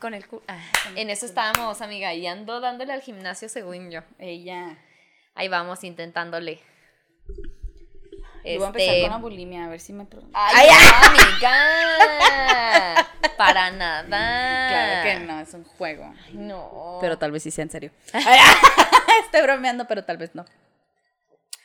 con el cu- ah, en eso estábamos, amiga, y ando dándole al gimnasio según yo. Ella. Ahí vamos intentándole. Yo voy a empezar Este, con la bulimia, a ver si me... Ay, amiga. Para nada. Claro que no, es un juego. Ay, no. Pero tal vez sí sea en serio. Estoy bromeando, pero tal vez no.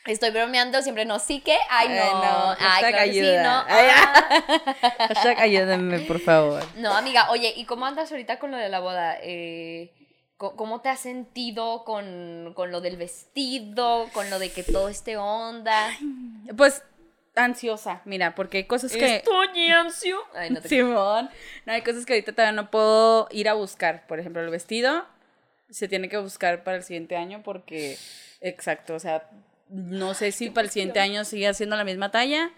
Estoy bromeando, siempre no. Sí que. Ay, no. Ay, no, Ay, hashtag claro que sí, ayuda. no. Ay, Ah. Hashtag ayúdenme, por favor. No, amiga, oye, ¿y cómo andas ahorita con lo de la boda? Eh, ¿Cómo te has sentido con, con lo del vestido, con lo de que todo esté onda? Pues ansiosa, mira, porque hay cosas que... Estoy ansio. Ay, no te Simón. No, hay cosas que ahorita todavía no puedo ir a buscar. Por ejemplo, el vestido se tiene que buscar para el siguiente año porque, exacto, o sea, no sé si para el siguiente año sigue haciendo la misma talla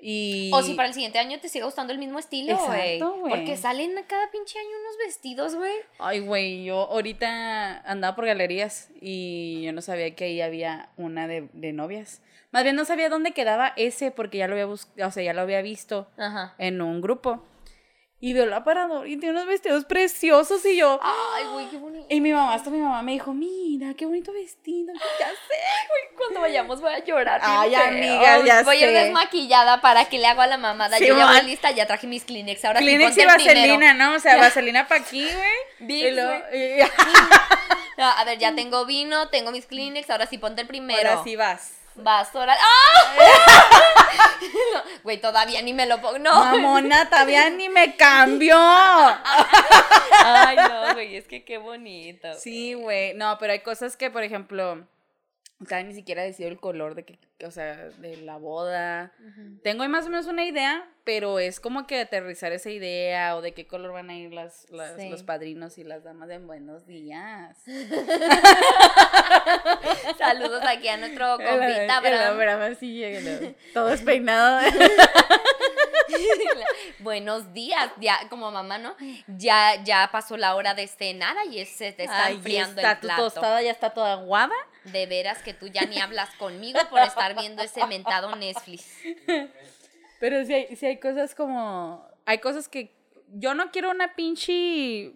y... O si para el siguiente año te sigue gustando el mismo estilo, güey. Porque salen cada pinche año unos vestidos, güey. Ay, güey, yo ahorita andaba por galerías y yo no sabía que ahí había una de, de novias. Más bien no sabía dónde quedaba ese porque ya lo había buscado, o sea, ya lo había visto Ajá. en un grupo. Y veo el aparador y tiene unos vestidos preciosos y yo... Ay, güey, qué bonito. Y mi mamá, hasta mi mamá me dijo, mira, qué bonito vestido. Ya sé. Cuando vayamos voy a llorar. Ay, amiga, ya Voy a ir sé. desmaquillada para que le hago a la mamada. Yo ya voy lista, ya traje mis Kleenex. Ahora Kleenex sí, y vaselina, ¿no? O sea, vaselina para aquí, güey. Y luego- güey. y- No, a ver, ya tengo vino, tengo mis Kleenex, ahora sí ponte el primero. Ahora sí vas. Vas, ahora. ¡Ah! No, Güey, todavía ni me lo pongo. No. Mamona, todavía ni me cambió. Ay, no, güey, es que qué bonito. Sí, güey. No, pero hay cosas que, por ejemplo, o sea, ni siquiera he decidido el color de que, o sea, de la boda. Tengo ahí más o menos una idea, pero es como que aterrizar esa idea o de qué color van a ir las, las- Sí. los padrinos y las damas de buenos días. Saludos aquí a nuestro compita, Abraham. ¿no? todo despeinado. Buenos días, ya como mamá, ¿no? Ya, ya pasó la hora de cenar y se te está Ay, enfriando está el tu plato. tostada ya está toda aguada. De veras que tú ya ni hablas conmigo por estar viendo ese mentado Netflix. Pero sí hay, hay cosas como. Hay cosas que. Yo no quiero una pinche.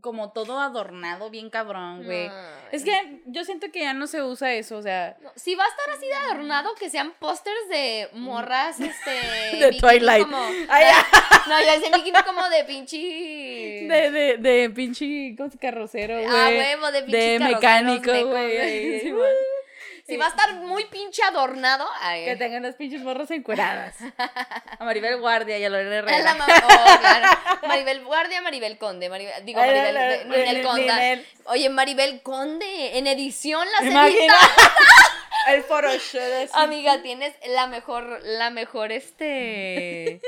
Como todo adornado, bien cabrón, güey. Es que yo siento que ya no se usa eso, o sea. No, si va a estar así de adornado, que sean pósters de morras, este. De Twilight. Como, Ay, no, yo decía bikini como de pinche. De, de, de pinche ¿cómo se- carrocero, güey. Ah, huevo, de carroceros mecánico, güey. güey. ahí. Sí, güey. Si va a estar muy pinche adornado. ay, Que tengan las pinches morras encueradas. A Maribel Guardia y a Lorena la Herrera. oh, claro. Maribel Guardia, Maribel Conde. Maribel, digo, Maribel, la- la- de- Ninel la- Conda. Ninel. Oye, Maribel Conde, en edición las Imagina. El así. Amiga, tienes la mejor, la mejor, este,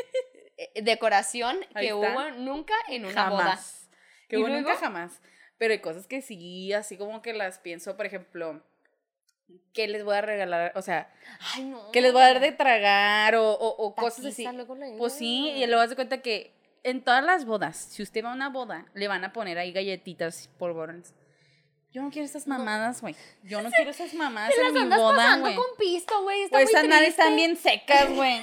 eh, decoración Ahí que está. hubo nunca en una boda. Que ¿Y hubo nunca jamás. Pero hay cosas que sí, así como que las pienso, por ejemplo, ¿qué les voy a regalar? O sea, Ay, no. ¿qué les voy a dar de tragar? O, o, o cosas así. luego Pues sí, y luego das cuenta que en todas las bodas, si usted va a una boda, le van a poner ahí galletitas polvorones. Yo no quiero esas mamadas, güey. Yo no quiero esas mamadas en las mi andas boda, pasando güey. con pisto, güey. Pues muy esas madres están bien secas, güey.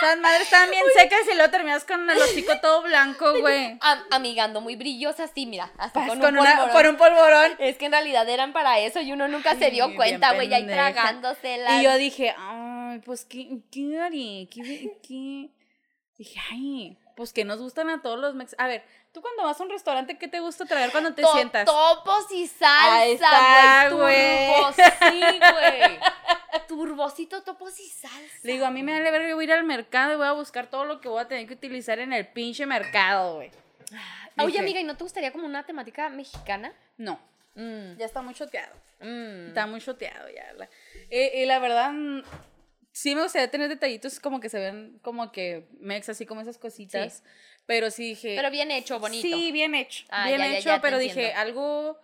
Esas madres están bien secas y luego terminas con el hocico todo blanco, güey. Am- amigando muy brillosas, sí, mira, hasta Vas con, con, un una, polvorón. por un polvorón. Es que en realidad eran para eso y uno nunca se dio cuenta, güey, ahí tragándoselas. Y yo dije, ay, pues, ¿qué, qué haré? ¿Qué, qué? Dije, ay, pues, que nos gustan a todos los mex... A ver, tú cuando vas a un restaurante, ¿qué te gusta traer cuando te sientas? Topos y salsa, güey. sí, güey. Turbocito, topos y salsa. Le digo, a mí me vale ver, yo voy a ir al mercado y voy a buscar todo lo que voy a tener que utilizar en el pinche mercado, güey. Oye, Dije, amiga, ¿y no te gustaría como una temática mexicana? No, Mm, ya está muy choteado. mm. Está muy choteado ya. La- y, y la verdad, sí me gustaría tener detallitos como que se ven como que mex, así como esas cositas. Pero sí dije. Pero bien hecho, bonito. Sí, bien hecho. Ah, bien ya, hecho, ya pero dije entiendo. algo,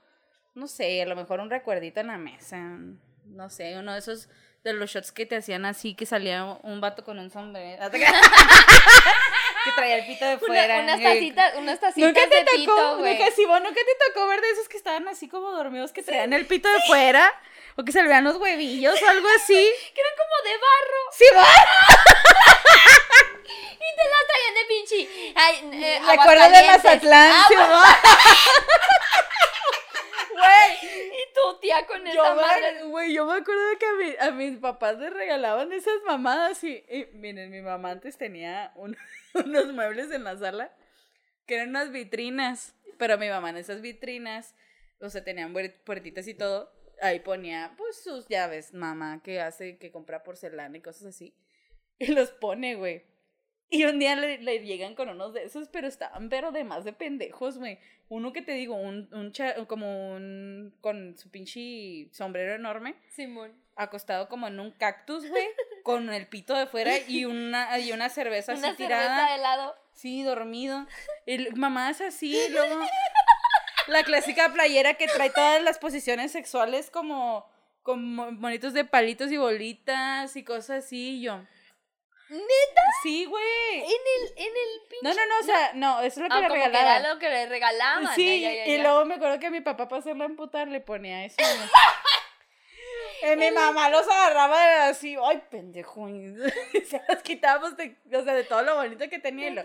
no sé, a lo mejor un recuerdito en la mesa. No sé, uno de esos de los shots que te hacían así, que salía un vato con un sombrero. que traía el pito de Una- fuera. unas eh, tacitas, unas tacitas Nunca te de tocó, pito, güey. Simón, nunca te tocó ver de esos que estaban así como dormidos, que traían el pito de fuera, o que se le los huevillos o algo así. Que eran como de barro. ¡Simón! Y te bien de pinche. Ay, eh, Recuerdo de. Mazatlán, Ah, Güey, y tu tía con esa yo madre. me, güey, yo me acuerdo que a, mi- a mis papás les regalaban esas mamadas y, y miren, mi mamá antes tenía un- unos muebles en la sala que eran unas vitrinas, pero mi mamá en esas vitrinas, o sea, tenían puer- puertitas y todo, ahí ponía pues sus llaves, mamá que hace, que compra porcelana y cosas así, y los pone, güey. Y un día le, le llegan con unos de esos, pero estaban pero de más de pendejos, güey. Uno que te digo, un, un cha- como un, con su pinche sombrero enorme, Simón. acostado como en un cactus, güey, con el pito de fuera y una, y una cerveza así tirada. cerveza de helado. Sí, dormido. Y mamá es así, y luego la clásica playera que trae todas las posiciones sexuales como como monitos de palitos y bolitas y cosas así, y yo. ¿Neta? Sí, güey. En el, en el pinche. No, no, no, o sea, no, eso es lo que Ah, le como que regalaban. era lo que le regalaban. Sí, ya, ya, ya, y luego me acuerdo que mi papá para hacerla amputar le ponía eso. Y mi mamá los agarraba así, ay, pendejo. y se los quitábamos de, o sea, de todo lo bonito que tenía. Y lo,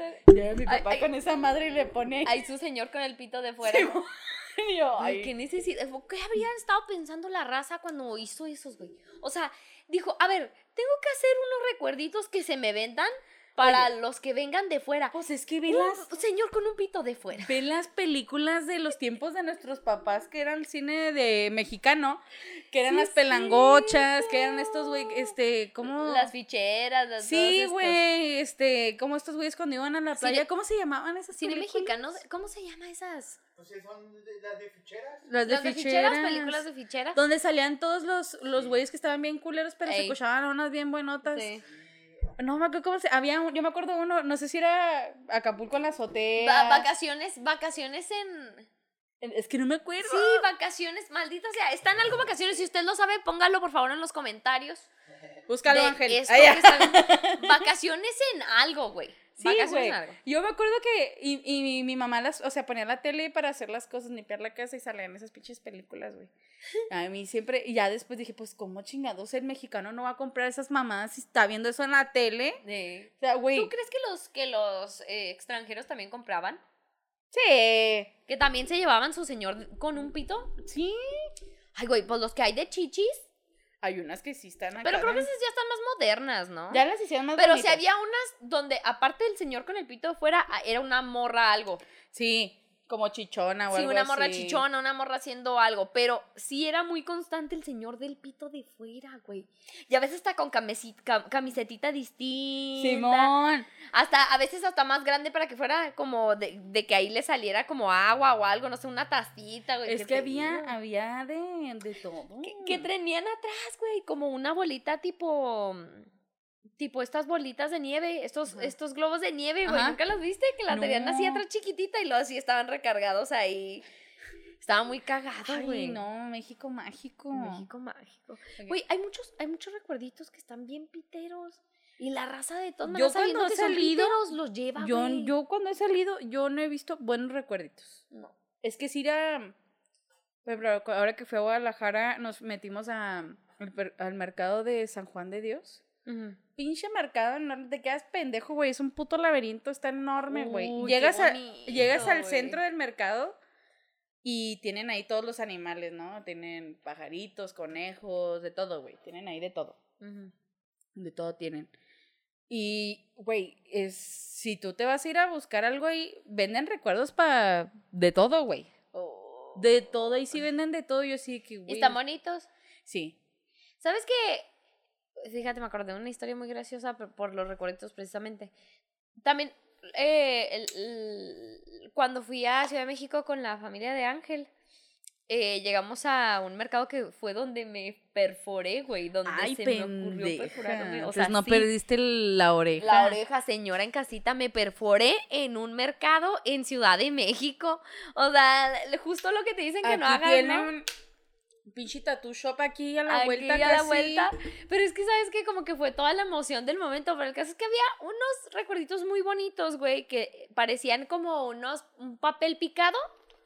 mi papá ay. con esa madre y le pone. Ay, su señor con el pito de fuera. Sí, y yo, ay, ¿qué necesidad? ¿Qué habrían estado pensando la raza cuando hizo esos, güey? O sea, dijo, a ver, tengo que hacer unos recuerditos que se me vendan para los que vengan de fuera. Pues es que ve Un las, señor con un pito de fuera. ve las películas de los tiempos de nuestros papás, que eran cine de mexicano, que eran Sí, las pelangochas, que eran estos, güey, este, ¿cómo? Las ficheras, las Sí, güey, este, como estos güeyes cuando iban a la Cine- playa, ¿cómo se llamaban esas Cine películas? mexicano, ¿cómo se llama esas? Pues son de- las de ficheras. Las de Las de ficheras. ficheras, películas de ficheras. Donde salían todos los, los güeyes que estaban bien culeros, pero se escuchaban a unas bien buenotas. Sí. No me acuerdo cómo se. Había un- yo me acuerdo uno, no sé si era Acapulco en la azotea. Va- vacaciones, vacaciones en... Es que no me acuerdo. Sí, vacaciones, maldita sea. ¿Están algo vacaciones? Si usted lo sabe, póngalo por favor en los comentarios. Búscalo, Ángel. Vacaciones en algo, güey. Sí, güey. Yo me acuerdo que. Y, y mi, mi mamá las. O sea, ponía la tele para hacer las cosas, limpiar la casa y salían esas pinches películas, güey. A mí siempre. Y ya después dije, pues, ¿cómo chingados el mexicano no va a comprar esas mamadas si está viendo eso en la tele? Sí. O sea, güey. ¿Tú crees que los, que los eh, extranjeros también compraban? Sí. Que también se llevaban su señor con un pito. Sí. Ay, güey, pues los que hay de chichis. Hay unas que sí están acá. Pero creo que esas ya están más modernas, ¿no? Ya las hicieron más Pero si había unas donde, aparte del señor con el pito fuera, ah, era una morra algo. Sí, como chichona o Sí, algo una morra así. chichona, una morra haciendo algo. Pero sí era muy constante el señor del pito de fuera, güey. Y a veces hasta con camesi- cam- camisetita distinta. Simón. Hasta, a veces hasta más grande para que fuera como de, de que ahí le saliera como agua o algo, no sé, una tacita, güey. Es ¿qué que había, digo? había de, de todo. ¿Qué, qué tenían atrás, güey? Como una bolita tipo. Tipo estas bolitas de nieve, estos, estos globos de nieve, güey. ¿Nunca los viste? Que la tenían así No. atrás chiquitita y luego así estaban recargados ahí. Estaba muy cagado, Ay, güey. no, México mágico. México mágico. Güey, hay muchos, hay muchos recuerditos que están bien piteros. Y la raza de todas Yo cuando he salido, piteros los lleva, Yo, yo cuando he salido, yo no he visto buenos recuerditos. No. Es que si era... Ahora que fui a Guadalajara, nos metimos a, al mercado de San Juan de Dios. Ujú. Pinche mercado enorme, te quedas pendejo, güey. Es un puto laberinto, está enorme, güey. Llegas, a- llegas al centro del mercado y tienen ahí todos los animales, ¿no? Tienen pajaritos, conejos, de todo, güey. Tienen ahí de todo. De todo tienen. Y, güey, es, si tú te vas a ir a buscar algo ahí, venden recuerdos para de todo, güey. Oh. De todo, ahí sí venden de todo. Yo sí que, ¿Y güey. están bonitos? Sí. ¿Sabes qué? Fíjate, me acordé de una historia muy graciosa por, por los recuerdos precisamente. También, eh, el- el- cuando fui a Ciudad de México con la familia de Ángel, eh, llegamos a un mercado que fue donde me perforé, güey, donde Ay, se me ocurrió perforarme. O Pues sea, no sí, perdiste la oreja. la oreja, señora en casita, me perforé en un mercado en Ciudad de México. O sea, justo lo que te dicen que no hagas, ¿no? tienen un pinche tattoo shop aquí a la Aquí vuelta a la vuelta. Pero es que, ¿sabes que Como que fue toda la emoción del momento. Pero el caso es que había unos recuerditos muy bonitos, güey, que parecían como unos, un papel picado,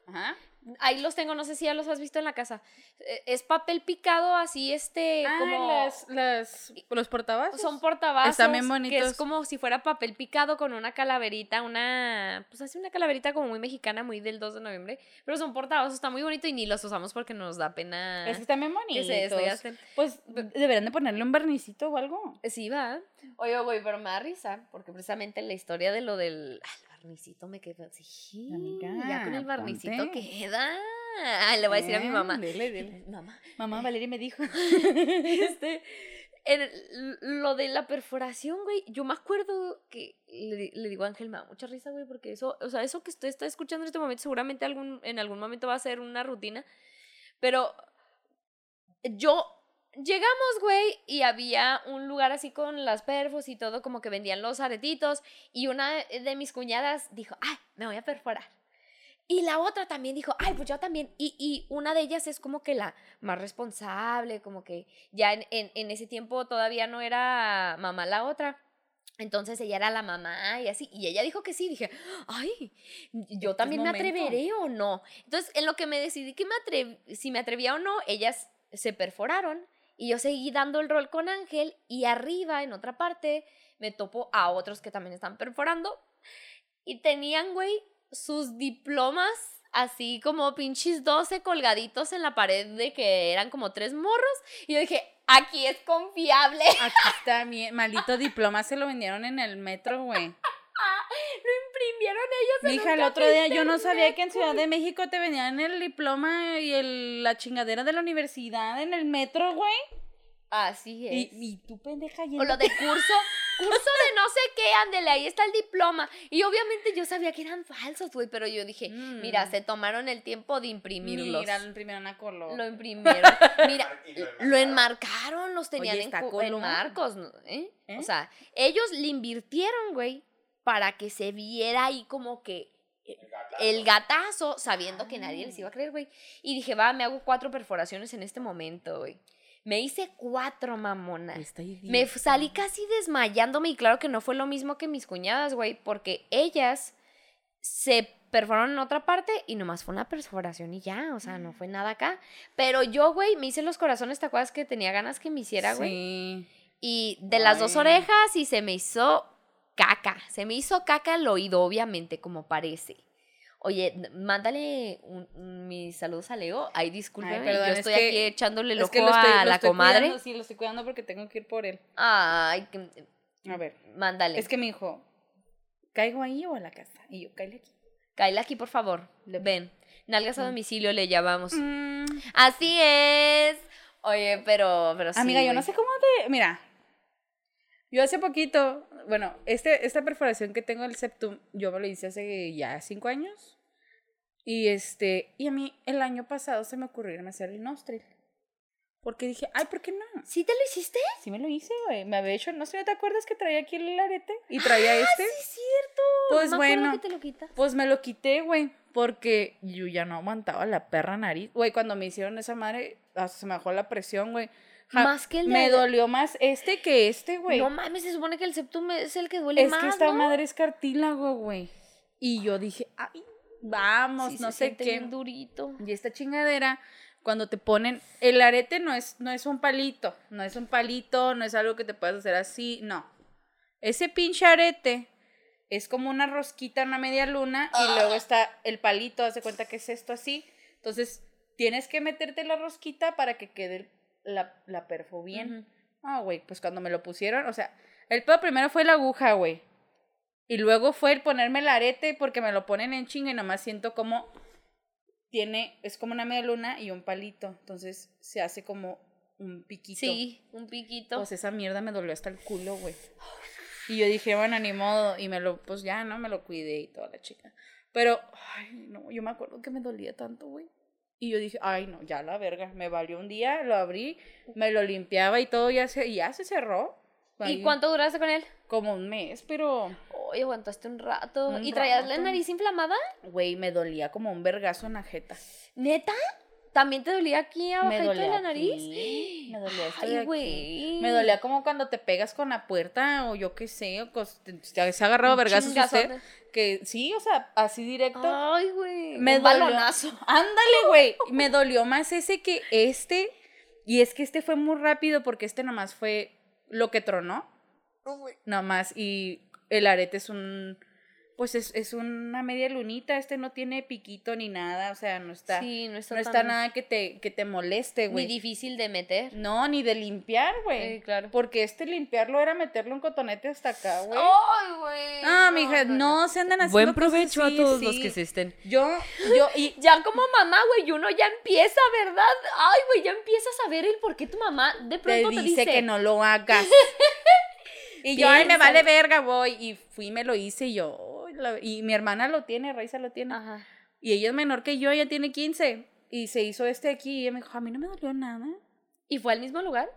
Ajá. Ahí los tengo, no sé si ya los has visto en la casa. Eh, Es papel picado así, este, Ah, como... las, las, los portavasos. Son portavasos. Están bien Que bonitos. es como si fuera papel picado con una calaverita, una. Pues así una calaverita como muy mexicana, muy del 2 de noviembre. Pero son portavasos, está muy bonito y ni los usamos porque nos da pena. Es que están bien que bonitos. Pues deberían de ponerle un barnicito o algo. Sí, va. Oye, güey, pero me da risa, porque precisamente la historia de lo del. Barnicito me quedó así. Amiga, ya con el barnicito ponte. queda. Ah, le voy a decir a mi mamá. dile, dile. Mamá, Mamá, Valeria me dijo. este, en el- lo de la perforación, güey, yo me acuerdo que le, le digo a Ángel, me da mucha risa, güey, porque eso, o sea, eso que usted está escuchando en este momento, seguramente algún, en algún momento va a ser una rutina, pero yo, llegamos, güey, y había un lugar así con las perfos y todo, como que vendían los aretitos, y una de mis cuñadas dijo, ay, me voy a perforar. Y la otra también dijo, ay, pues yo también. Y, y una de ellas es como que la más responsable, como que ya en, en, en ese tiempo todavía no era mamá la otra. Entonces ella era la mamá y así. Y ella dijo que sí. Dije, ay, yo también me atreveré o no. Entonces, en lo que me decidí que me si me atrevía o no, ellas se perforaron. Y yo seguí dando el rol con Ángel. Y arriba, en otra parte, me topo a otros que también están perforando. Y tenían, güey, sus diplomas así como pinches 12 colgaditos en la pared de que eran como tres morros. Y yo dije, aquí es confiable. Aquí está mi maldito diploma, se lo vendieron en el metro, güey. Lo imprimieron ellos. en Mija, el otro día yo no sabía que en Ciudad de México te vendían el diploma y el, la chingadera de la universidad en el metro, güey. Así es. Y, y tú, pendeja, O lo yéndote- de curso, curso de no sé qué, ándele, ahí está el diploma. Y obviamente yo sabía que eran falsos, güey, pero yo dije, Mm. mira, se tomaron el tiempo de imprimirlos. Mira, lo imprimieron a color. Lo imprimieron. Mira, lo enmarcaron, los tenían Oye, en, en marcos, ¿no? ¿Eh? ¿Eh? O sea, ellos le invirtieron, güey, para que se viera ahí como que el gatazo, sabiendo que nadie les iba a creer, güey. Y dije, va, me hago cuatro perforaciones en este momento, güey. Me hice cuatro, mamona. Me salí casi desmayándome y claro que no fue lo mismo que mis cuñadas, güey, porque ellas se perforaron en otra parte y nomás fue una perforación y ya, o sea, no fue nada acá. Pero yo, güey, me hice los corazones, ¿te acuerdas que tenía ganas que me hiciera, güey? Sí. Y de las dos orejas y se me hizo caca. Se me hizo caca el oído, obviamente, como parece. Oye, mándale un- un- mis saludos a Leo. Ay, discúlpeme, perdón, yo es estoy que- aquí echándole el Es ojo que lo estoy, a lo la estoy comadre. cuidando, sí, lo estoy cuidando porque tengo que ir por él. Ay, que- A ver, mándale. es que me dijo, ¿caigo ahí o a la casa? Y yo, cállate aquí. Cáele aquí, por favor. Le- Ven. Nalgas a domicilio le llamamos. Mm, Así es. Oye, pero, pero sí. Amiga, yo no sé cómo te... Mira, yo hace poquito, bueno, este, esta perforación que tengo del septum, yo me lo hice hace ya cinco años. Y este, y a mí el año pasado se me ocurrió irme a hacer el nostril. Porque dije, ay, ¿por qué no? ¿Sí te lo hiciste? Sí me lo hice, güey. Me había hecho, no sé, ¿te acuerdas que traía aquí el arete? Y traía este. Sí, es cierto. Pues No bueno. que te lo quitas. Pues me lo quité, güey, porque yo ya no aguantaba la perra nariz. Güey, cuando me hicieron esa madre, hasta se me bajó la presión, güey. Ja- Más que el de- Me dolió más este que este, güey. No mames, se supone que el septum es el que duele es más, que esta ¿no? madre es cartílago, güey. Y yo dije, ay, vamos, Sí, no se sé qué. bien durito. Y esta chingadera, cuando te ponen, el arete no es, no es un palito, no es un palito, no es algo que te puedas hacer así, no. Ese pinche arete es como una rosquita, una media luna, y luego está el palito, haz de cuenta que es esto así. Entonces, tienes que meterte la rosquita para que quede la, la perfo bien. Ah, güey, pues cuando me lo pusieron, o sea, el pedo primero fue la aguja, güey. Y luego fue el ponerme el arete porque me lo ponen en chinga y nomás siento como tiene, es como una media luna y un palito. Entonces se hace como un piquito. Sí, un piquito. Pues esa mierda me dolió hasta el culo, güey. Y yo dije, bueno, ni modo. Y me lo, pues ya, ¿no? Me lo cuidé y toda la chica. Pero, ay, no, yo me acuerdo que me dolía tanto, güey. Y yo dije, ay, no, ya la verga. Me valió un día, lo abrí, me lo limpiaba y todo, ya se, ya se cerró. ¿Y cuánto duraste con él? Como un mes, pero, Oye, aguantaste un rato. Un ¿Y traías la nariz inflamada? güey, me dolía como un vergazo en la jeta. ¿Neta? ¿También te dolía aquí abajo de la nariz? aquí, me dolía esto de Ay, aquí. güey. Me dolía como cuando te pegas con la puerta o yo qué sé, o te- te- se ha agarrado Un vergazos usted, que sí, o sea, así directo. Ay, güey. me Un dolió. balonazo. Ándale, güey. Me dolió más ese que este. Y es que este fue muy rápido porque este nomás fue lo que tronó. Nomás. Y el arete es un. Pues es, es una media lunita. Este no tiene piquito ni nada. O sea, no está. Sí, no está, no está tan- nada que te, que te moleste, Ni güey. difícil de meter. No, ni de limpiar, güey. Sí, claro. Porque este limpiarlo era meterle un cotonete hasta acá, güey. Ay, güey. Ah, mija, no, se andan haciendo Buen cosas provecho a todos los sí. que se estén. Yo, yo, y Ya como mamá, güey, uno ya empieza, ¿verdad? Ay, güey, ya empiezas a ver el por qué tu mamá de te pronto dice, te dice, que no lo hagas. y yo, ay, me vale verga, voy. Y fui y me lo hice y yo, "Ay, la- y mi hermana lo tiene, Raiza lo tiene. Ajá. Y ella es menor que yo, ella tiene 15. Y se hizo este aquí y ella me dijo, a mí no me dolió nada. ¿Y fue al mismo lugar?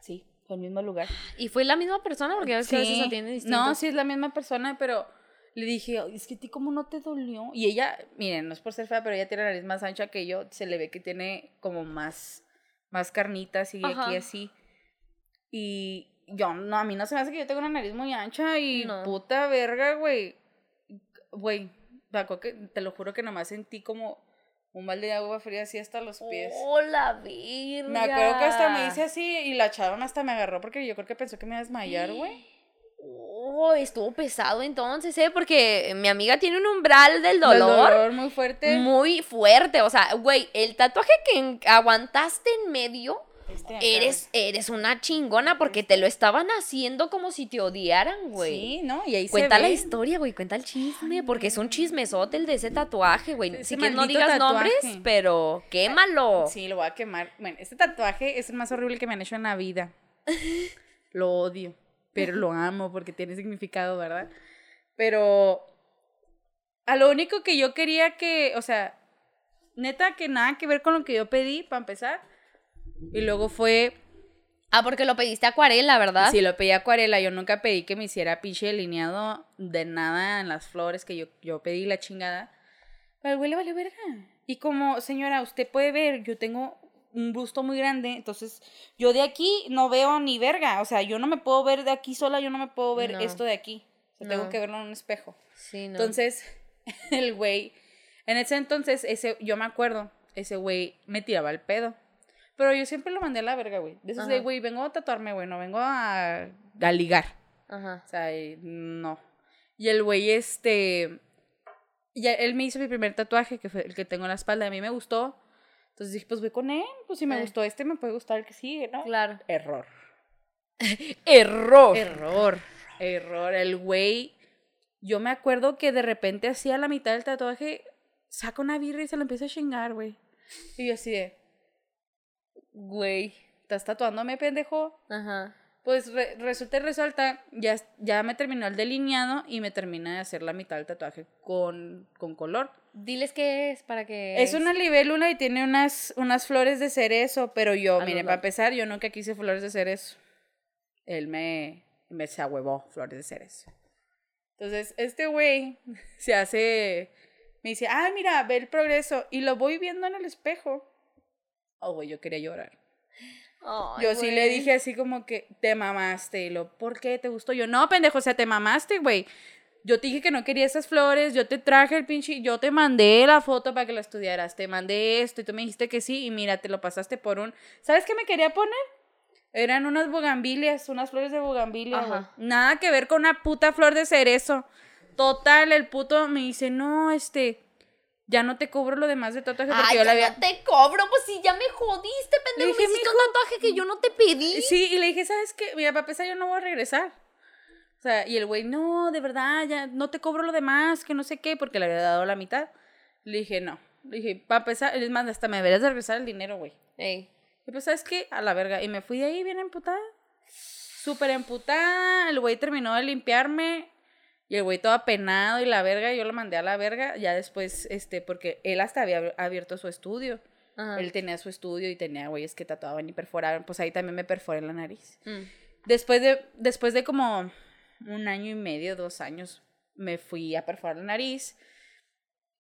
Sí, fue el mismo lugar. ¿Y fue la misma persona? Porque a veces, a veces atiende distinto. No, sí es la misma persona, pero le dije, "Ay, es que a ti cómo no te dolió. Y ella, miren, no es por ser fea, pero ella tiene la nariz más ancha que yo. Se le ve que tiene como más, más carnitas y Ajá. aquí así. Y yo, no, a mí no se me hace que yo tengo una nariz muy ancha y No. puta verga, güey. Güey, te lo juro que nomás sentí como un balde de agua fría así hasta los pies. Hola, virga. Me acuerdo que hasta me hice así y la chava hasta me agarró porque yo creo que pensó que me iba a desmayar, güey. Oh, estuvo pesado entonces, ¿eh? Porque mi amiga tiene un umbral del Del dolor, muy fuerte. muy fuerte. O sea, güey, el tatuaje que aguantaste en medio, Este eres, eres una chingona porque te lo estaban haciendo como si te odiaran, güey. Sí, ¿no? Y ahí Cuenta se la historia, güey, cuenta el chisme, porque es un chismesote el de ese tatuaje, güey. Ese Si quieres no digas nombres, pero quémalo. Sí, lo voy a quemar. Bueno, este tatuaje es el más horrible que me han hecho en la vida. Lo odio, pero lo amo porque tiene significado, ¿verdad? Pero a lo único que yo quería que, o sea, neta que nada que ver con lo que yo pedí para empezar. Y luego fue Ah, porque lo pediste acuarela, ¿verdad? Sí, lo pedí acuarela. Yo nunca pedí que me hiciera pinche delineado de nada en las flores que yo, yo pedí la chingada. Pero el güey le valió verga. Y como, señora, usted puede ver, yo tengo un busto muy grande, entonces yo de aquí no veo ni verga. O sea, yo no me puedo ver de aquí sola, yo no me puedo ver No. esto de aquí. O sea, tengo que verlo en un espejo. Sí, no. Entonces, el güey, en ese entonces, ese, yo me acuerdo, ese güey me tiraba el pedo. Pero yo siempre lo mandé a la verga, güey. De esos de, güey, vengo a tatuarme, güey, no vengo a, a ligar. Ajá. O sea, y no. Y el güey, este. Ya, él me hizo mi primer tatuaje, que fue el que tengo en la espalda. A mí me gustó. Entonces dije, pues voy con él. Pues si me Eh. gustó este, me puede gustar el que sigue, ¿no? Claro. Error. Error. Error. Error. El güey. Yo me acuerdo que de repente hacía la mitad del tatuaje, saca una birra y se lo empieza a chingar, güey. Y yo así de, Güey. ¿estás tatuándome, pendejo? Ajá. Pues re- resulta y resalta, ya, ya me terminó el delineado y me termina de hacer la mitad del tatuaje con, con color. Diles qué es para que. Es una libélula y tiene unas, unas flores de cerezo, pero yo, A miren, para empezar, yo nunca quise flores de cerezo. Él me, me se ahuevó flores de cerezo. Entonces, este güey se hace, me dice, ah, mira, ve el progreso. Y lo voy viendo en el espejo. Oh, güey, yo quería llorar. Yo sí le dije así como que te mamaste. Y lo, ¿por qué te gustó? Yo, no, pendejo, o sea, te mamaste, güey. Yo te dije que no quería esas flores, yo te traje el pinche, yo te mandé la foto para que la estudiaras, te mandé esto y tú me dijiste que sí y mira, te lo pasaste por un... ¿Sabes qué me quería poner? Eran unas bugambilias, unas flores de bugambilia. Nada que ver con una puta flor de cerezo. Total, el puto me dice, no, este, ya no te cobro lo demás de tatuaje porque Ay, yo la había... no te cobro, pues si ya me jodiste, pendejo. dije, me hiciste un tatuaje que yo no te pedí. Sí, y le dije, ¿sabes qué? Mira, para empezar, yo no voy a regresar. O sea, y el güey, no, de verdad, ya no te cobro lo demás, que no sé qué, porque le había dado la mitad. Le dije, no. Le dije, para empezar, es más, hasta me deberías de regresar el dinero, güey. Ey. Y pues, ¿sabes qué? A la verga. Y me fui de ahí bien emputada. Súper emputada. El güey terminó de limpiarme. Y el güey todo apenado y la verga. Yo lo mandé a la verga. Ya después, este, porque él hasta había abierto su estudio. Ajá. Él tenía su estudio y tenía güeyes que tatuaban y perforaban. Pues ahí también me perforé la nariz. Mm. Después de, después de como un año y medio, dos años, me fui a perforar la nariz.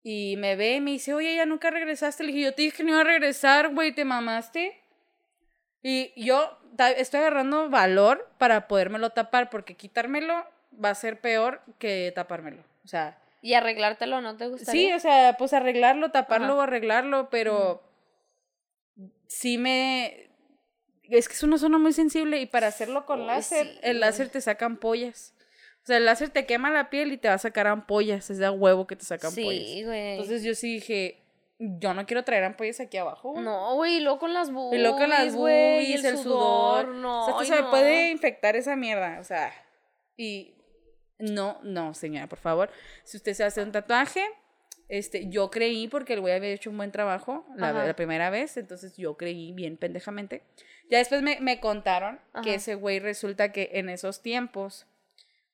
Y me ve y me dice, oye, ya nunca regresaste. Le dije, yo te dije que no iba a regresar, güey, te mamaste. Y yo estoy agarrando valor para podérmelo tapar, porque quitármelo va a ser peor que tapármelo. O sea, ¿Y arreglártelo no te sí, gustaría? o sea, pues arreglarlo, taparlo o arreglarlo, pero sí me... Es que es una zona muy sensible y para hacerlo con láser, sí, el láser te saca ampollas. O sea, el láser te quema la piel y te va a sacar ampollas, es de huevo que te saca ampollas. Sí, güey. Entonces yo sí dije, yo no quiero traer ampollas aquí abajo. güey. No, güey, y luego con las boobies, Y luego con las boobies, el, sudor. No, o sea, ay, se no. puede infectar esa mierda. O sea, y no, no, señora, por favor. Si usted se hace un tatuaje, este, yo creí porque el güey había hecho un buen trabajo la, primera vez, entonces yo creí bien pendejamente. Ya después me, me contaron que ese güey resulta que en esos tiempos,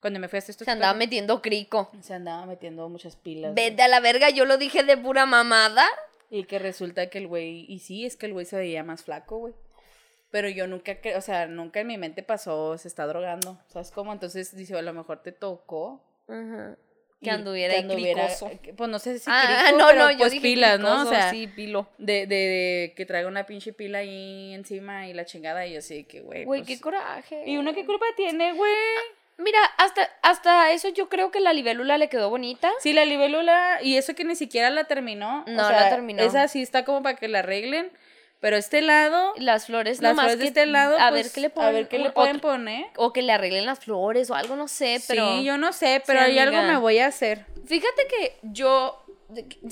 cuando me fui a hacer estos Se andaba metiendo crico. se andaba metiendo muchas pilas. Vete a la verga, yo lo dije de pura mamada. Y que resulta que el güey, y sí, es que el güey se veía más flaco, güey. Pero yo nunca, o sea, nunca en mi mente pasó, se está drogando, ¿sabes cómo? Entonces dice, a lo mejor te tocó. Ajá. Que anduviera, cricoso. eh, Pues no sé si Ah, crico, no, pero no, yo pues dije pilas, ¿no? O sea, sí, pilo. de, de, de que traiga una pinche pila ahí encima y la chingada, y yo así que, güey. Güey, pues, qué coraje. ¿Y uno qué culpa tiene, güey? Mira, hasta, hasta eso yo creo que la libélula le quedó bonita. Sí, la libélula, y eso que ni siquiera la terminó. o No, sea, la terminó. Esa sí está como para que la arreglen, pero este lado, Las flores, las flores de este lado, a pues, ver qué le ponen. a ver qué le pueden otro- poner. O que le arreglen las flores o algo, no sé, pero. Sí, yo no sé, pero Sí, hay algo me voy a hacer. Fíjate que yo,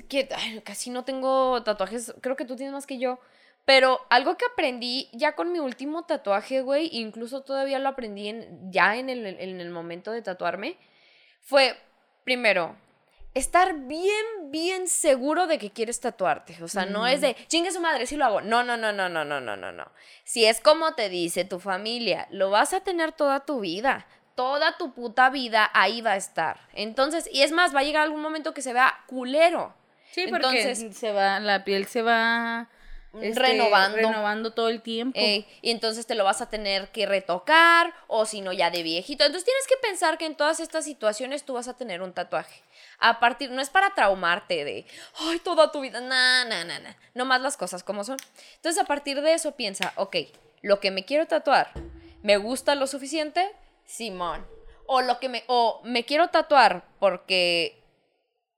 que, ay, casi no tengo tatuajes, creo que tú tienes más que yo, pero algo que aprendí ya con mi último tatuaje, güey, incluso todavía lo aprendí en, ya en el, en el momento de tatuarme, fue, primero, estar bien, bien seguro de que quieres tatuarte. O sea, no es de, chingue su madre, si lo hago. No, no, no, no, no, no, no, no, no. Si es como te dice tu familia, lo vas a tener toda tu vida. Toda tu puta vida ahí va a estar. Entonces, y es más, va a llegar algún momento que se vea culero. Sí, porque Entonces- se va, la piel se va este, Renovando. renovando todo el tiempo. Ey, y entonces te lo vas a tener que retocar, o si no, ya de viejito. Entonces tienes que pensar que en todas estas situaciones tú vas a tener un tatuaje. A partir, no es para traumarte de, ay, toda tu vida, na, na, na, na. No más las cosas como son. Entonces a partir de eso piensa, ok, lo que me quiero tatuar, ¿me gusta lo suficiente? Simón. O lo que me, o me quiero tatuar porque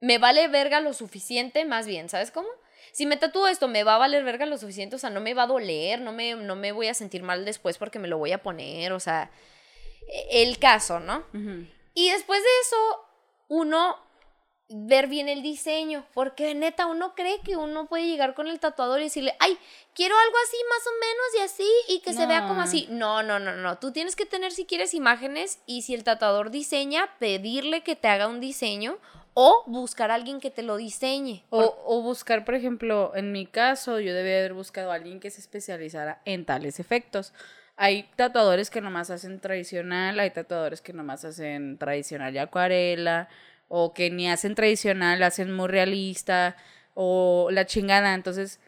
me vale verga lo suficiente, más bien, ¿sabes cómo? Si me tatúo esto, me va a valer verga lo suficiente, o sea, no me va a doler, no me, no me voy a sentir mal después porque me lo voy a poner, o sea, e- el caso, ¿no? Y después de eso, uno ver bien el diseño, porque neta, uno cree que uno puede llegar con el tatuador y decirle, ay, quiero algo así más o menos y así, y que se vea como así. No, no, no, no, tú tienes que tener si quieres imágenes y si el tatuador diseña, pedirle que te haga un diseño o buscar a alguien que te lo diseñe. O, o buscar, por ejemplo, en mi caso, yo debía haber buscado a alguien que se especializara en tales efectos. Hay tatuadores que nomás hacen tradicional, hay tatuadores que nomás hacen tradicional y acuarela, o que ni hacen tradicional, hacen muy realista, o la chingada. Entonces,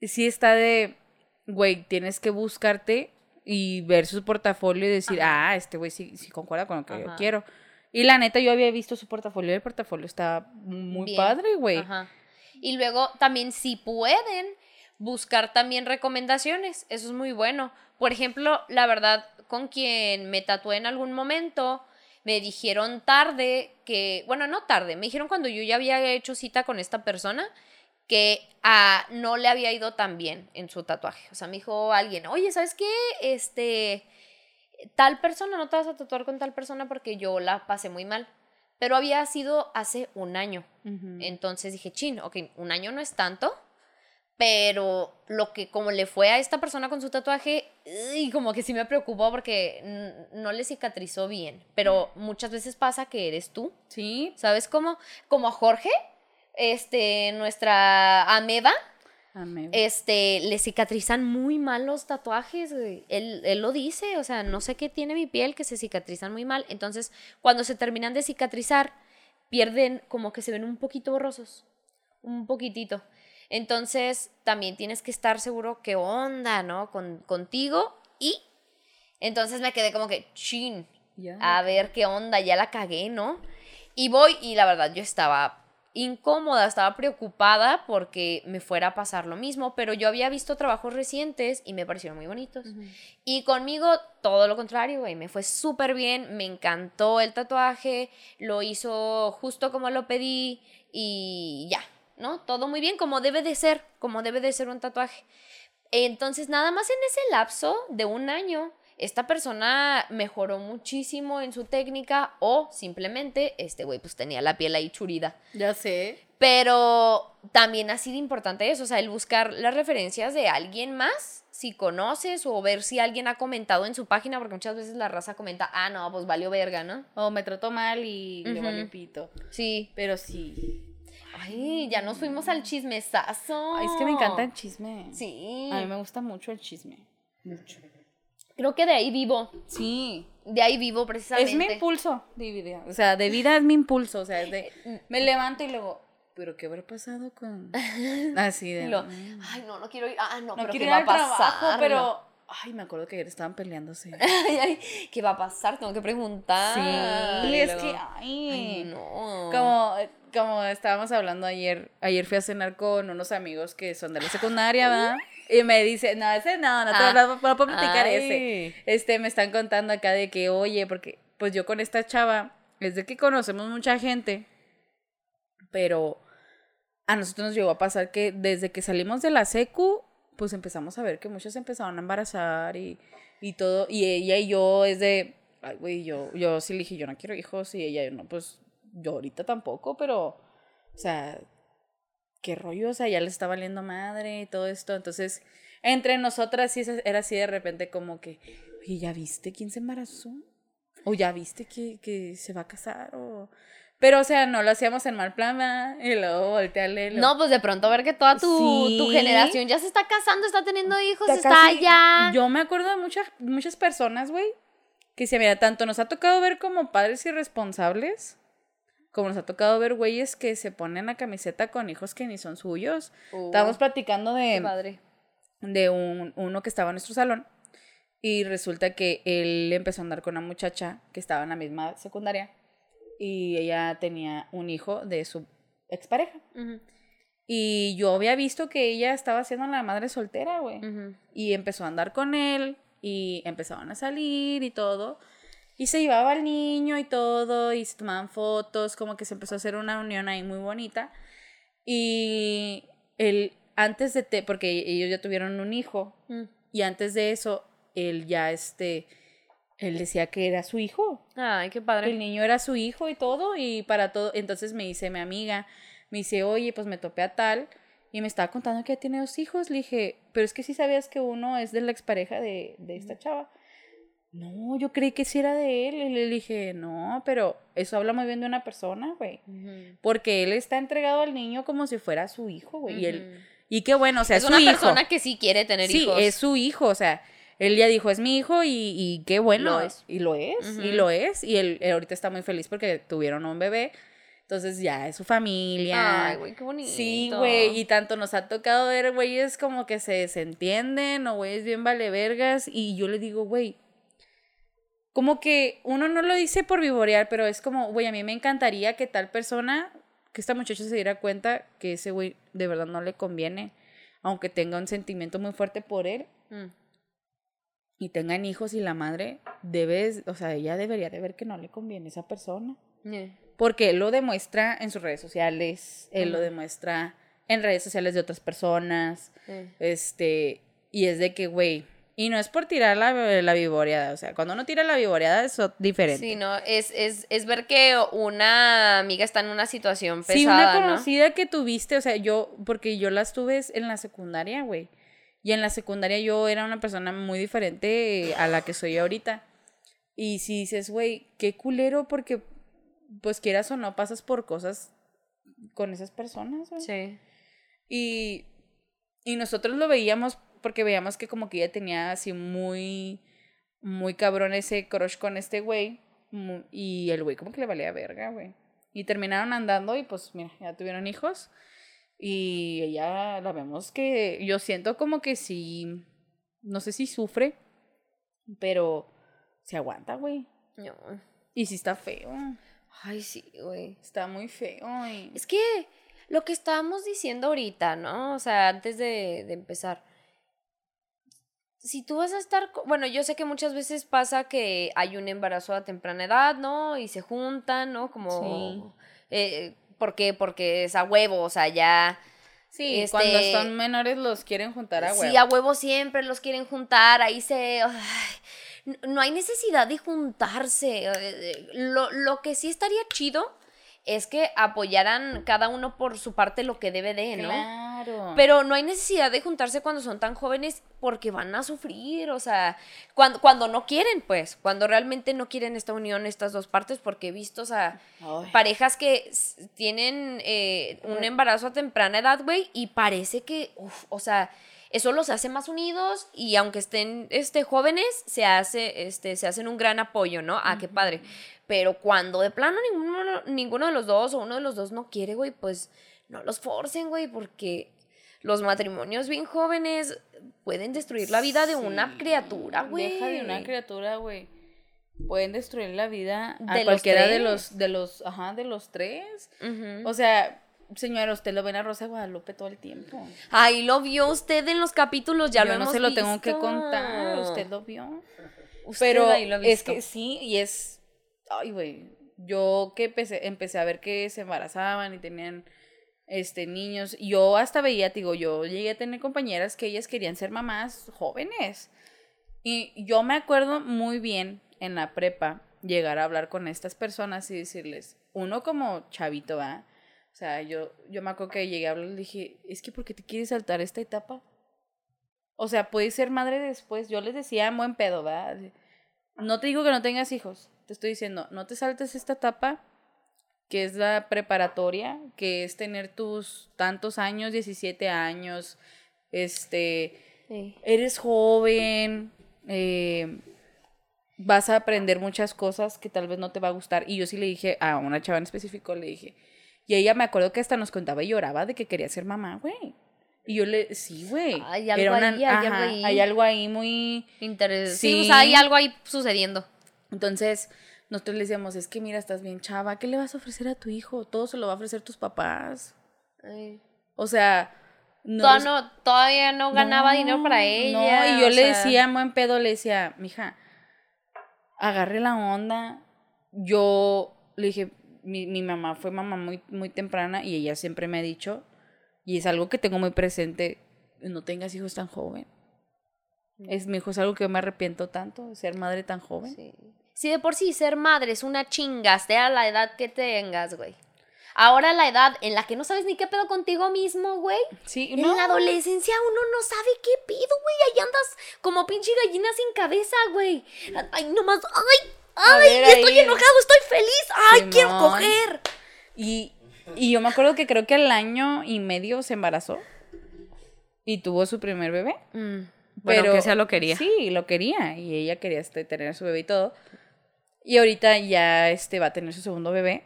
sí está de, güey, tienes que buscarte y ver su portafolio y decir, Ajá. ah, este güey sí, sí concuerda con lo que yo quiero. Y la neta, yo había visto su portafolio y el portafolio está muy Bien. padre, güey. Y luego también si pueden buscar también recomendaciones, eso es muy bueno. Por ejemplo, la verdad, con quien me tatué en algún momento, me dijeron tarde que, bueno, no tarde, me dijeron cuando yo ya había hecho cita con esta persona que ah, no le había ido tan bien en su tatuaje. O sea, me dijo alguien, oye, ¿sabes qué? Este, tal persona, no te vas a tatuar con tal persona porque yo la pasé muy mal. Pero había sido hace un año. Entonces dije, chin, ok, un año no es tanto, pero lo que como le fue a esta persona con su tatuaje, y como que sí me preocupó porque no le cicatrizó bien. Pero muchas veces pasa que eres tú, Sí, ¿sabes cómo? Como a Jorge, este, nuestra ameba, amén. este, le cicatrizan muy mal los tatuajes. Él, él lo dice, o sea, no sé qué tiene mi piel, que se cicatrizan muy mal. Entonces, cuando se terminan de cicatrizar, pierden como que se ven un poquito borrosos, un poquitito. Entonces, también tienes que estar seguro qué onda, ¿no? Con, contigo y... Entonces me quedé como que, chin, a ver qué onda, ya la cagué, ¿no? Y voy y la verdad yo estaba incómoda, estaba preocupada porque me fuera a pasar lo mismo, pero yo había visto trabajos recientes y me parecieron muy bonitos. Y conmigo todo lo contrario, güey, me fue súper bien, me encantó el tatuaje, lo hizo justo como lo pedí y ya, ¿no? Todo muy bien, como debe de ser, como debe de ser un tatuaje. Entonces, nada más en ese lapso de un año, esta persona mejoró muchísimo en su técnica o simplemente este güey pues tenía la piel ahí churida. Ya sé. Pero también ha sido importante eso, o sea, el buscar las referencias de alguien más, si conoces o ver si alguien ha comentado en su página, porque muchas veces la raza comenta, ah, no, pues valió verga, ¿no? O me trató mal y le Ujú. valió pito. Sí. Pero sí. Ay, ya nos fuimos al chismesazo. Ay, es que me encanta el chisme. Sí. A mí me gusta mucho el chisme. Mucho. Creo que de ahí vivo. Sí. De ahí vivo precisamente. Es mi impulso de vida. O sea, de vida es mi impulso. O sea, es de. Me levanto y luego. ¿Pero qué habrá pasado con.? Así de. Lo- mm, Ay, no, no quiero ir. Ah, no, no pero quiero ¿qué ir va a pasar? trabajo, pero. Ay, me acuerdo que ayer estaban peleándose. Ay, ay, ¿qué va a pasar? Tengo que preguntar. Sí, Y es luego, que. Ay. Ay, no. Como, como estábamos hablando ayer, ayer fui a cenar con unos amigos que son de la secundaria, ¿verdad? Y me dice, no, ese no, no te Ah. no, no puedo platicar Ay. ese. Este, me están contando acá de que, oye, porque pues yo con esta chava, es de que conocemos mucha gente, pero a nosotros nos llegó a pasar que desde que salimos de la secu, pues empezamos a ver que muchos empezaron a embarazar y, y todo, y ella y yo es de, ay, güey, yo, yo sí le dije, yo no quiero hijos, y ella, no, pues yo ahorita tampoco, pero, o sea, qué rollo, o sea, ya le está valiendo madre y todo esto, entonces, entre nosotras sí era así de repente como que, oye, ¿ya viste quién se embarazó? O ya viste que, que se va a casar, o... Pero, o sea, no lo hacíamos en mal plan, ¿verdad? Y luego voltearle. lo- No, pues de pronto ver que toda tu, tu generación ya se está casando, está teniendo hijos, Está ya. Yo me acuerdo de muchas, muchas personas, güey, que se mira, tanto nos ha tocado ver como padres irresponsables, como nos ha tocado ver güeyes que se ponen la camiseta con hijos que ni son suyos. Uh, Estábamos platicando de, padre. de un, uno que estaba en nuestro salón y resulta que él empezó a andar con una muchacha que estaba en la misma secundaria y ella tenía un hijo de su expareja. Ujú, Y yo había visto que ella estaba siendo la madre soltera, güey. Y empezó a andar con él y empezaban a salir y todo. Y se llevaba al niño y todo y se tomaban fotos, como que se empezó a hacer una unión ahí muy bonita. Y él, antes de, te, porque ellos ya tuvieron un hijo, Mm. y antes de eso, él ya, este, él decía que era su hijo, Ay, qué que el padre. niño era su hijo y todo, y para todo, entonces me dice mi amiga, me dice, oye, pues me topé a tal, y me estaba contando que ya tiene dos hijos, le dije, pero es que sí sabías que uno es de la expareja de, de esta chava. No, yo creí que sí era de él, y le dije, no, pero eso habla muy bien de una persona, güey. Porque él está entregado al niño como si fuera su hijo, güey. Y, él, y qué bueno, o sea, es es, una hijo. persona que sí quiere tener sí, hijos. es su hijo, o sea, él ya dijo, es mi hijo y, y qué bueno. Lo es. Y lo es, y lo es. Y él, él ahorita está muy feliz porque tuvieron un bebé. Entonces ya es su familia. Ay, güey, qué bonito. Sí, güey, y tanto nos ha tocado ver güeyes como que se desentienden o güeyes bien vale vergas y yo le digo, güey, como que uno no lo dice por vivorear, pero es como, güey, a mí me encantaría que tal persona, que esta muchacha se diera cuenta que ese güey de verdad no le conviene, aunque tenga un sentimiento muy fuerte por él Mm. y tengan hijos y la madre debe, o sea, ella debería de ver que no le conviene a esa persona. Yeah. Porque él lo demuestra en sus redes sociales, él lo demuestra en redes sociales de otras personas, Mm. este, y es de que, güey, y no es por tirar la, la vivoreada, o sea, cuando uno tira la vivoreada es diferente. Sí, no, es, es, es ver que una amiga está en una situación pesada, Sí, una ¿no? conocida que tuviste, o sea, yo, porque yo las tuve en la secundaria, güey. Y en la secundaria yo era una persona muy diferente a la que soy ahorita. Y si dices, güey, qué culero, porque, pues quieras o no, pasas por cosas con esas personas, güey. Sí. Y, y nosotros lo veíamos porque veíamos que como que ella tenía así muy, muy cabrón ese crush con este güey. Y el güey como que le valía verga, güey. Y terminaron andando y pues mira, ya tuvieron hijos. Y ella la vemos que yo siento como que sí, no sé si sufre, pero se aguanta, güey. No. Y sí está feo. Ay, sí, güey. Está muy feo. y- Es que lo que estábamos diciendo ahorita, ¿no? O sea, antes de, de empezar. Si tú vas a estar, bueno, yo sé que muchas veces pasa que hay un embarazo a temprana edad, ¿no? Y se juntan, ¿no? Como... Sí. Eh, ¿Por qué? Porque es a huevo, o sea, ya... Sí, Este- cuando son menores los quieren juntar a huevo. Sí, a huevo siempre los quieren juntar, ahí se... ay, no hay necesidad de juntarse. eh, Lo, lo que sí estaría chido es que apoyaran cada uno por su parte lo que debe de, ¿no? Claro. Pero no hay necesidad de juntarse cuando son tan jóvenes porque van a sufrir, o sea, cuando, cuando no quieren, pues, cuando realmente no quieren esta unión, estas dos partes, porque he visto, o sea, Ay. parejas que tienen eh, un embarazo a temprana edad, güey, y parece que, uf, o sea, eso los hace más unidos y aunque estén este, jóvenes, se, hace, este, se hacen un gran apoyo, ¿no? Ah, qué padre. Pero cuando de plano ninguno, ninguno de los dos o uno de los dos no quiere, güey, pues no los forcen, güey, porque los matrimonios bien jóvenes pueden destruir la vida de una criatura, güey. Deja de una criatura, güey. Pueden destruir la vida a De los cualquiera de tres. los, de los, ajá, de los tres. O sea, señora, usted lo ven a Rosa de Guadalupe todo el tiempo. Ahí lo vio usted en los capítulos, ya Yo lo no hemos se lo tengo que contar, usted lo vio. Usted Pero ahí lo ha es que sí, y es, ay, güey, yo que empecé, empecé a ver que se embarazaban y tenían este niños, yo hasta veía, digo, yo llegué a tener compañeras que ellas querían ser mamás jóvenes. Y yo me acuerdo muy bien en la prepa llegar a hablar con estas personas y decirles, uno como chavito, va. O sea, yo, yo me acuerdo que llegué a hablar y dije, es que ¿por qué te quieres saltar esta etapa? O sea, puedes ser madre después. Yo les decía en buen pedo, ¿verdad? No te digo que no tengas hijos. Te estoy diciendo, no te saltes esta etapa que es la preparatoria, que es tener tus tantos años, 17 años, este, Sí. eres joven, eh, vas a aprender muchas cosas que tal vez no te va a gustar. Y yo sí le dije a una chava en específico, le dije, y ella me acuerdo que hasta nos contaba y lloraba de que quería ser mamá, güey. Y yo le, sí, güey. Hay algo una- ahí, hay algo ahí. hay algo ahí muy... Interes- sí. Sí. o sea, hay algo ahí sucediendo. Entonces, nosotros le decíamos, es que mira, estás bien chava, ¿qué le vas a ofrecer a tu hijo? Todo se lo va a ofrecer tus papás. Ay. O sea, no... Toda- les- no- todavía no ganaba No, dinero para ella. No, y yo le sea, decía, en buen pedo, le decía, mija, agarre la onda. Yo le dije, mi, mi mamá fue mamá muy, muy temprana y ella siempre me ha dicho, y es algo que tengo muy presente, no tengas hijos tan joven. Es, mi hijo es algo que me arrepiento tanto, ser madre tan joven. Sí. Si de por sí ser madre es una chinga, sea la edad que tengas, güey. Ahora la edad en la que no sabes ni qué pedo contigo mismo, güey. Sí, En la adolescencia uno no sabe qué pido, güey. Ahí andas como pinche gallina sin cabeza, güey. Ay, nomás, ay, ay, ver, estoy ahí. enojado, estoy feliz. Ay, quiero coger. Y, y yo me acuerdo que creo que al año y medio se embarazó y tuvo su primer bebé. bueno, Pero que sea lo quería. Sí, lo quería. Y ella quería este, tener a su bebé y todo. Y ahorita ya este, va a tener su segundo bebé.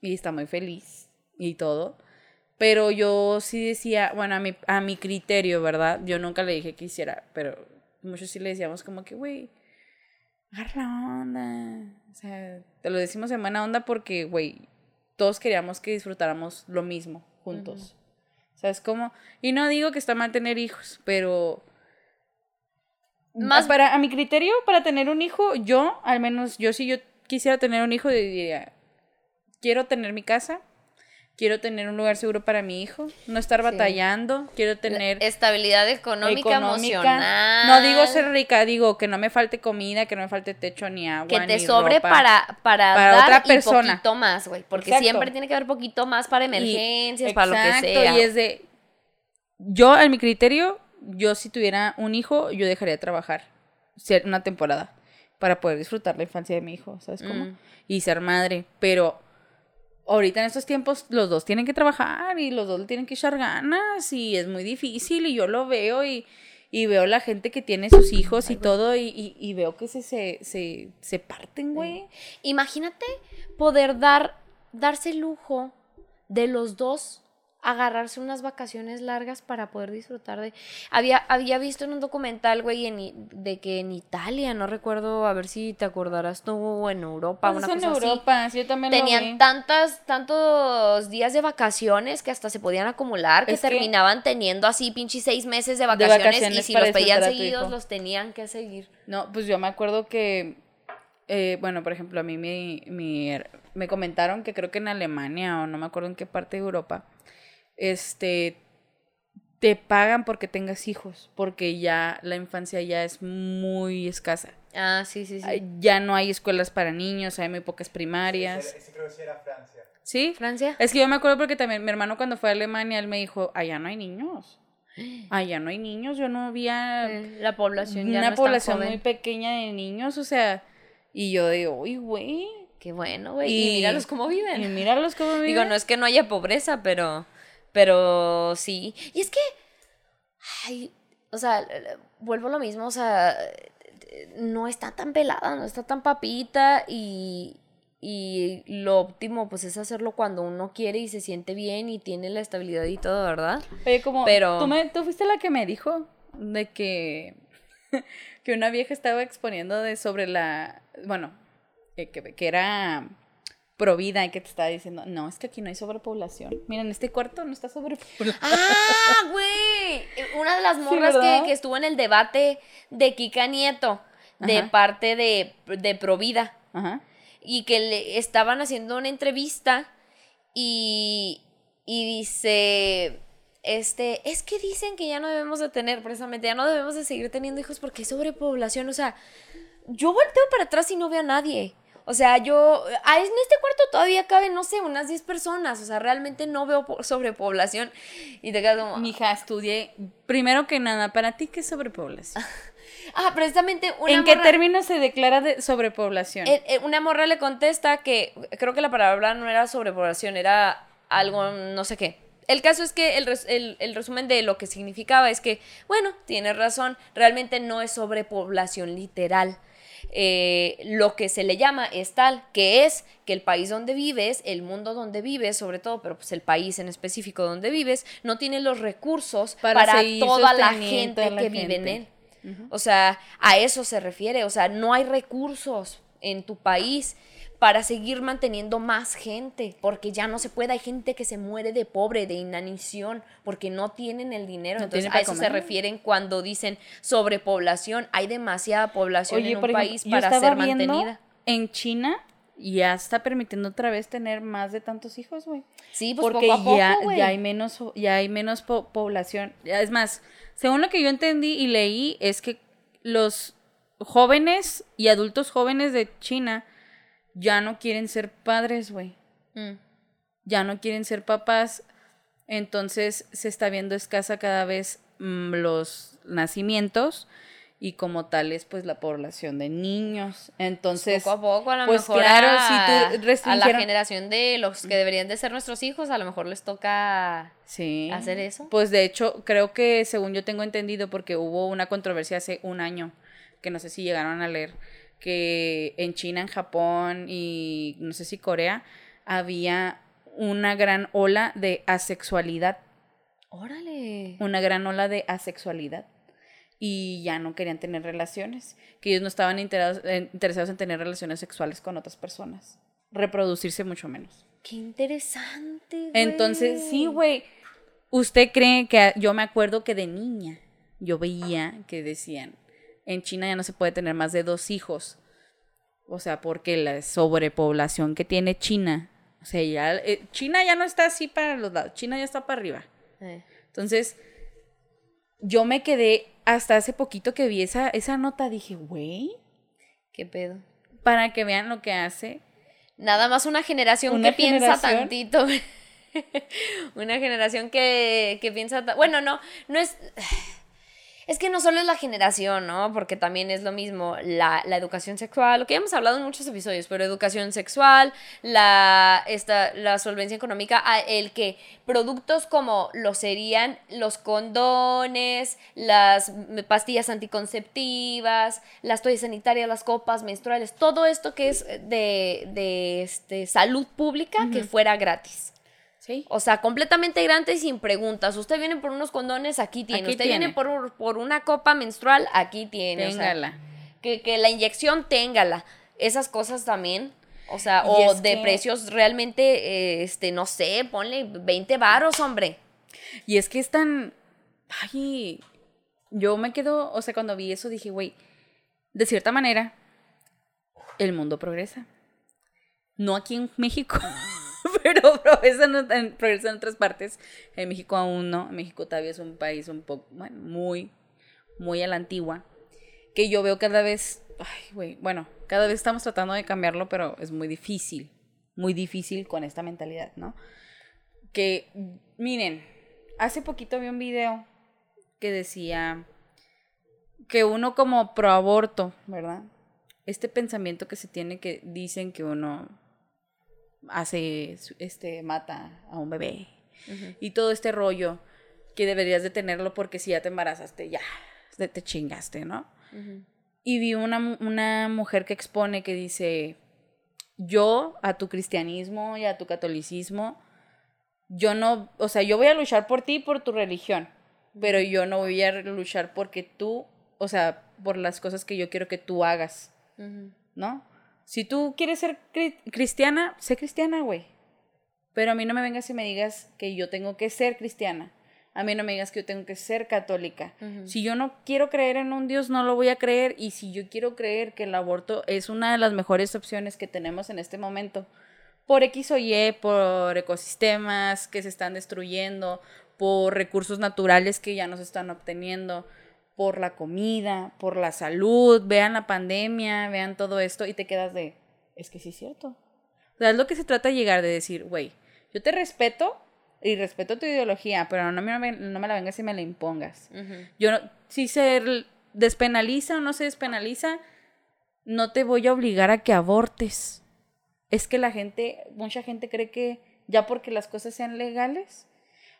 Y está muy feliz y todo. Pero yo sí decía, bueno, a mi, a mi criterio, ¿verdad? Yo nunca le dije que hiciera, pero muchos sí le decíamos como que, güey, agarra la onda. O sea, te lo decimos en buena onda porque, güey, todos queríamos que disfrutáramos lo mismo juntos. ¿Sabes cómo? Y no digo que está mal tener hijos, pero Más- para a mi criterio para tener un hijo, yo al menos yo si yo quisiera tener un hijo diría quiero tener mi casa, quiero tener un lugar seguro para mi hijo, no estar Sí. batallando, quiero tener Estabilidad económica, emocional. No digo ser rica, digo que no me falte comida, que no me falte techo ni agua que te ni sobre ropa. para, para, Para dar otra y persona. poquito más, güey. Porque Exacto. siempre tiene que haber poquito más para Y- emergencias, para lo que exacto, sea. Y es de. Yo, en mi criterio, yo si tuviera un hijo, yo dejaría de trabajar ser una temporada para poder disfrutar la infancia de mi hijo, ¿sabes cómo? Mm. Y ser madre. Pero ahorita en estos tiempos los dos tienen que trabajar y los dos le tienen que echar ganas y es muy difícil y yo lo veo y, y veo la gente que tiene sus hijos y todo y, y- y veo que se, se, se, se parten, güey. Imagínate poder dar, darse el lujo de los dos agarrarse unas vacaciones largas para poder disfrutar de... Había, había visto en un documental, güey, en de que en Italia, no recuerdo, a ver si te acordarás tú, o en Europa, Pues una en cosa así. Europa, sí, yo también lo Tenían vi. tantas, tantos días de vacaciones que hasta se podían acumular, que Es que- terminaban teniendo así pinches seis meses de vacaciones, y vacaciones si para los pedían seguidos, los tenían que seguir. No, pues yo me acuerdo que, eh, bueno, por ejemplo, a mí mi, mi me comentaron que creo que en Alemania o no me acuerdo en qué parte de Europa, este, te pagan porque tengas hijos, porque ya la infancia ya es muy escasa. Ah, sí, sí, sí. Ya no hay escuelas para niños, hay muy pocas primarias. Ese, ese creo que sí era Francia. ¿Sí? Francia. Es que yo me acuerdo porque también mi hermano cuando fue a Alemania, él me dijo, allá no hay niños. Allá no hay niños, yo no había Eh, La población ya una no población muy pequeña de niños, o sea, y yo digo, uy, güey. Qué bueno, güey. Y, míralos cómo viven. Y míralos cómo viven. Digo, no es que no haya pobreza, pero, pero sí. Y es que, ay, o sea, vuelvo a lo mismo, o sea, no está tan pelada, no está tan papita y, y lo óptimo pues es hacerlo cuando uno quiere y se siente bien y tiene la estabilidad y todo, ¿verdad? Oye, como, pero- ¿tú, me, tú fuiste la que me dijo de que, que una vieja estaba exponiendo de sobre la, bueno, que, que, que era provida y que te estaba diciendo, no, es que aquí no hay sobrepoblación. Miren, este cuarto no está sobrepoblado. ¡Ah, güey! Una de las morras que, que estuvo en el debate de Kika Nieto, de Ajá. parte de, de Provida. Ajá. y que le estaban haciendo una entrevista y, y dice, este, es que dicen que ya no debemos de tener, precisamente, ya no debemos de seguir teniendo hijos porque hay sobrepoblación, o sea, yo volteo para atrás y no veo a nadie. O sea, yo, en este cuarto todavía caben, no sé, unas 10 personas, o sea, realmente no veo po- sobrepoblación. Y te quedas como, Mija, estudié, primero que nada, para ti, ¿qué es sobrepoblación? ah, precisamente una ¿En qué términos se declara de sobrepoblación? Eh, eh, una morra le contesta que creo que la palabra no era sobrepoblación, era algo, no sé qué. El caso es que el, res- el- el resumen de lo que significaba es que, bueno, tienes razón, realmente no es sobrepoblación literal. Eh, lo que se le llama es tal, que es que el país donde vives, el mundo donde vives, sobre todo, pero pues el país en específico donde vives, no tiene los recursos Para toda la gente la que vive en él. O sea, a eso se refiere. O sea, no hay recursos en tu país para seguir manteniendo más gente, porque ya no se puede. Hay gente que se muere de pobre, de inanición, porque no tienen el dinero. No Entonces, a eso se refieren cuando dicen sobrepoblación. Hay demasiada población en un ejemplo, país para ser mantenida. En China ya está permitiendo otra vez tener más de tantos hijos, güey. Sí, pues Porque poco a poco, ya, ya hay menos, ya hay menos po- población. Es más, según lo que yo entendí y leí, es que los jóvenes y adultos jóvenes de China ya no quieren ser padres, güey. Mm. Ya no quieren ser papás. Entonces se está viendo escasa cada vez mm, los nacimientos y como tales, pues la población de niños. Entonces, poco a poco, a lo pues, mejor claro, a, si tú a la generación de los que deberían de ser nuestros hijos, a lo mejor les toca sí. hacer eso. Pues de hecho, creo que según yo tengo entendido, porque hubo una controversia hace un año, que no sé si llegaron a leer, que en China, en Japón y no sé si Corea, había una gran ola de asexualidad, Órale. una gran ola de asexualidad. Y ya no querían tener relaciones, que ellos no estaban interesados, en- interesados en tener relaciones sexuales con otras personas, reproducirse mucho menos. Qué interesante. güey. Entonces, sí, güey. ¿Usted cree que yo me acuerdo que de niña yo veía que decían, en China ya no se puede tener más de dos hijos? O sea, porque la sobrepoblación que tiene China, o sea, ya eh, China ya no está así para los lados, China ya está para arriba. Eh, Entonces, yo me quedé hasta hace poquito que vi esa, esa nota, dije, güey, ¿Qué pedo? para que vean lo que hace. Nada más una generación Una que piensa tantito. una generación que, que piensa... Bueno, no, no es... Es que no solo es la generación, ¿no? Porque también es lo mismo la, la educación sexual, lo que ya hemos hablado en muchos episodios, pero educación sexual, la, esta, la solvencia económica, el que productos como lo serían los condones, las pastillas anticonceptivas, las toallas sanitarias, las copas menstruales, todo esto que es de, de este, salud pública, que fuera gratis. Sí. O sea, completamente gratis sin preguntas. Usted viene por unos condones, aquí tiene. Aquí Usted tiene. viene por, por una copa menstrual, aquí tiene. O sea, Téngala. que, que la inyección téngala. Esas cosas también. O sea, Y o de que- precios realmente, eh, este, no sé, ponle 20 varos, hombre. Y es que es tan. Ay. Yo me quedo. O sea, cuando vi eso dije, güey. De cierta manera, el mundo progresa. No aquí en México. pero progresa en, otras partes. En México aún no. México todavía es un país un poco. Bueno, muy. Muy a la antigua. Que yo veo cada vez. Ay, güey. Bueno, cada vez estamos tratando de cambiarlo, pero es muy difícil. Muy difícil con esta mentalidad, ¿no? que miren, hace poquito vi un video que decía que uno como pro aborto, ¿verdad? Este pensamiento que se tiene que dicen que uno hace este mata a un bebé. Y todo este rollo que deberías de tenerlo porque si ya te embarazaste ya te, te chingaste, ¿no? Y vi una, una mujer que expone que dice, yo a tu cristianismo y a tu catolicismo, yo no, o sea, yo voy a luchar por ti y por tu religión, pero yo no voy a luchar porque tú, o sea, por las cosas que yo quiero que tú hagas, ¿no? Si tú quieres ser cri- cristiana, sé cristiana, güey. Pero a mí no me vengas y me digas que yo tengo que ser cristiana. A mí no me digas que yo tengo que ser católica. Si yo no quiero creer en un Dios, no lo voy a creer. Y si yo quiero creer que el aborto es una de las mejores opciones que tenemos en este momento, por X o Y, por ecosistemas que se están destruyendo, por recursos naturales que ya no se están obteniendo, por la comida, por la salud, vean la pandemia, vean todo esto y te quedas de, es que sí es cierto. O sea, es lo que se trata de llegar, de decir, güey, yo te respeto y respeto tu ideología, pero no me, no me la vengas y me la impongas. Yo no, si se despenaliza o no se despenaliza, no te voy a obligar a que abortes. Es que la gente, mucha gente cree que ya porque las cosas sean legales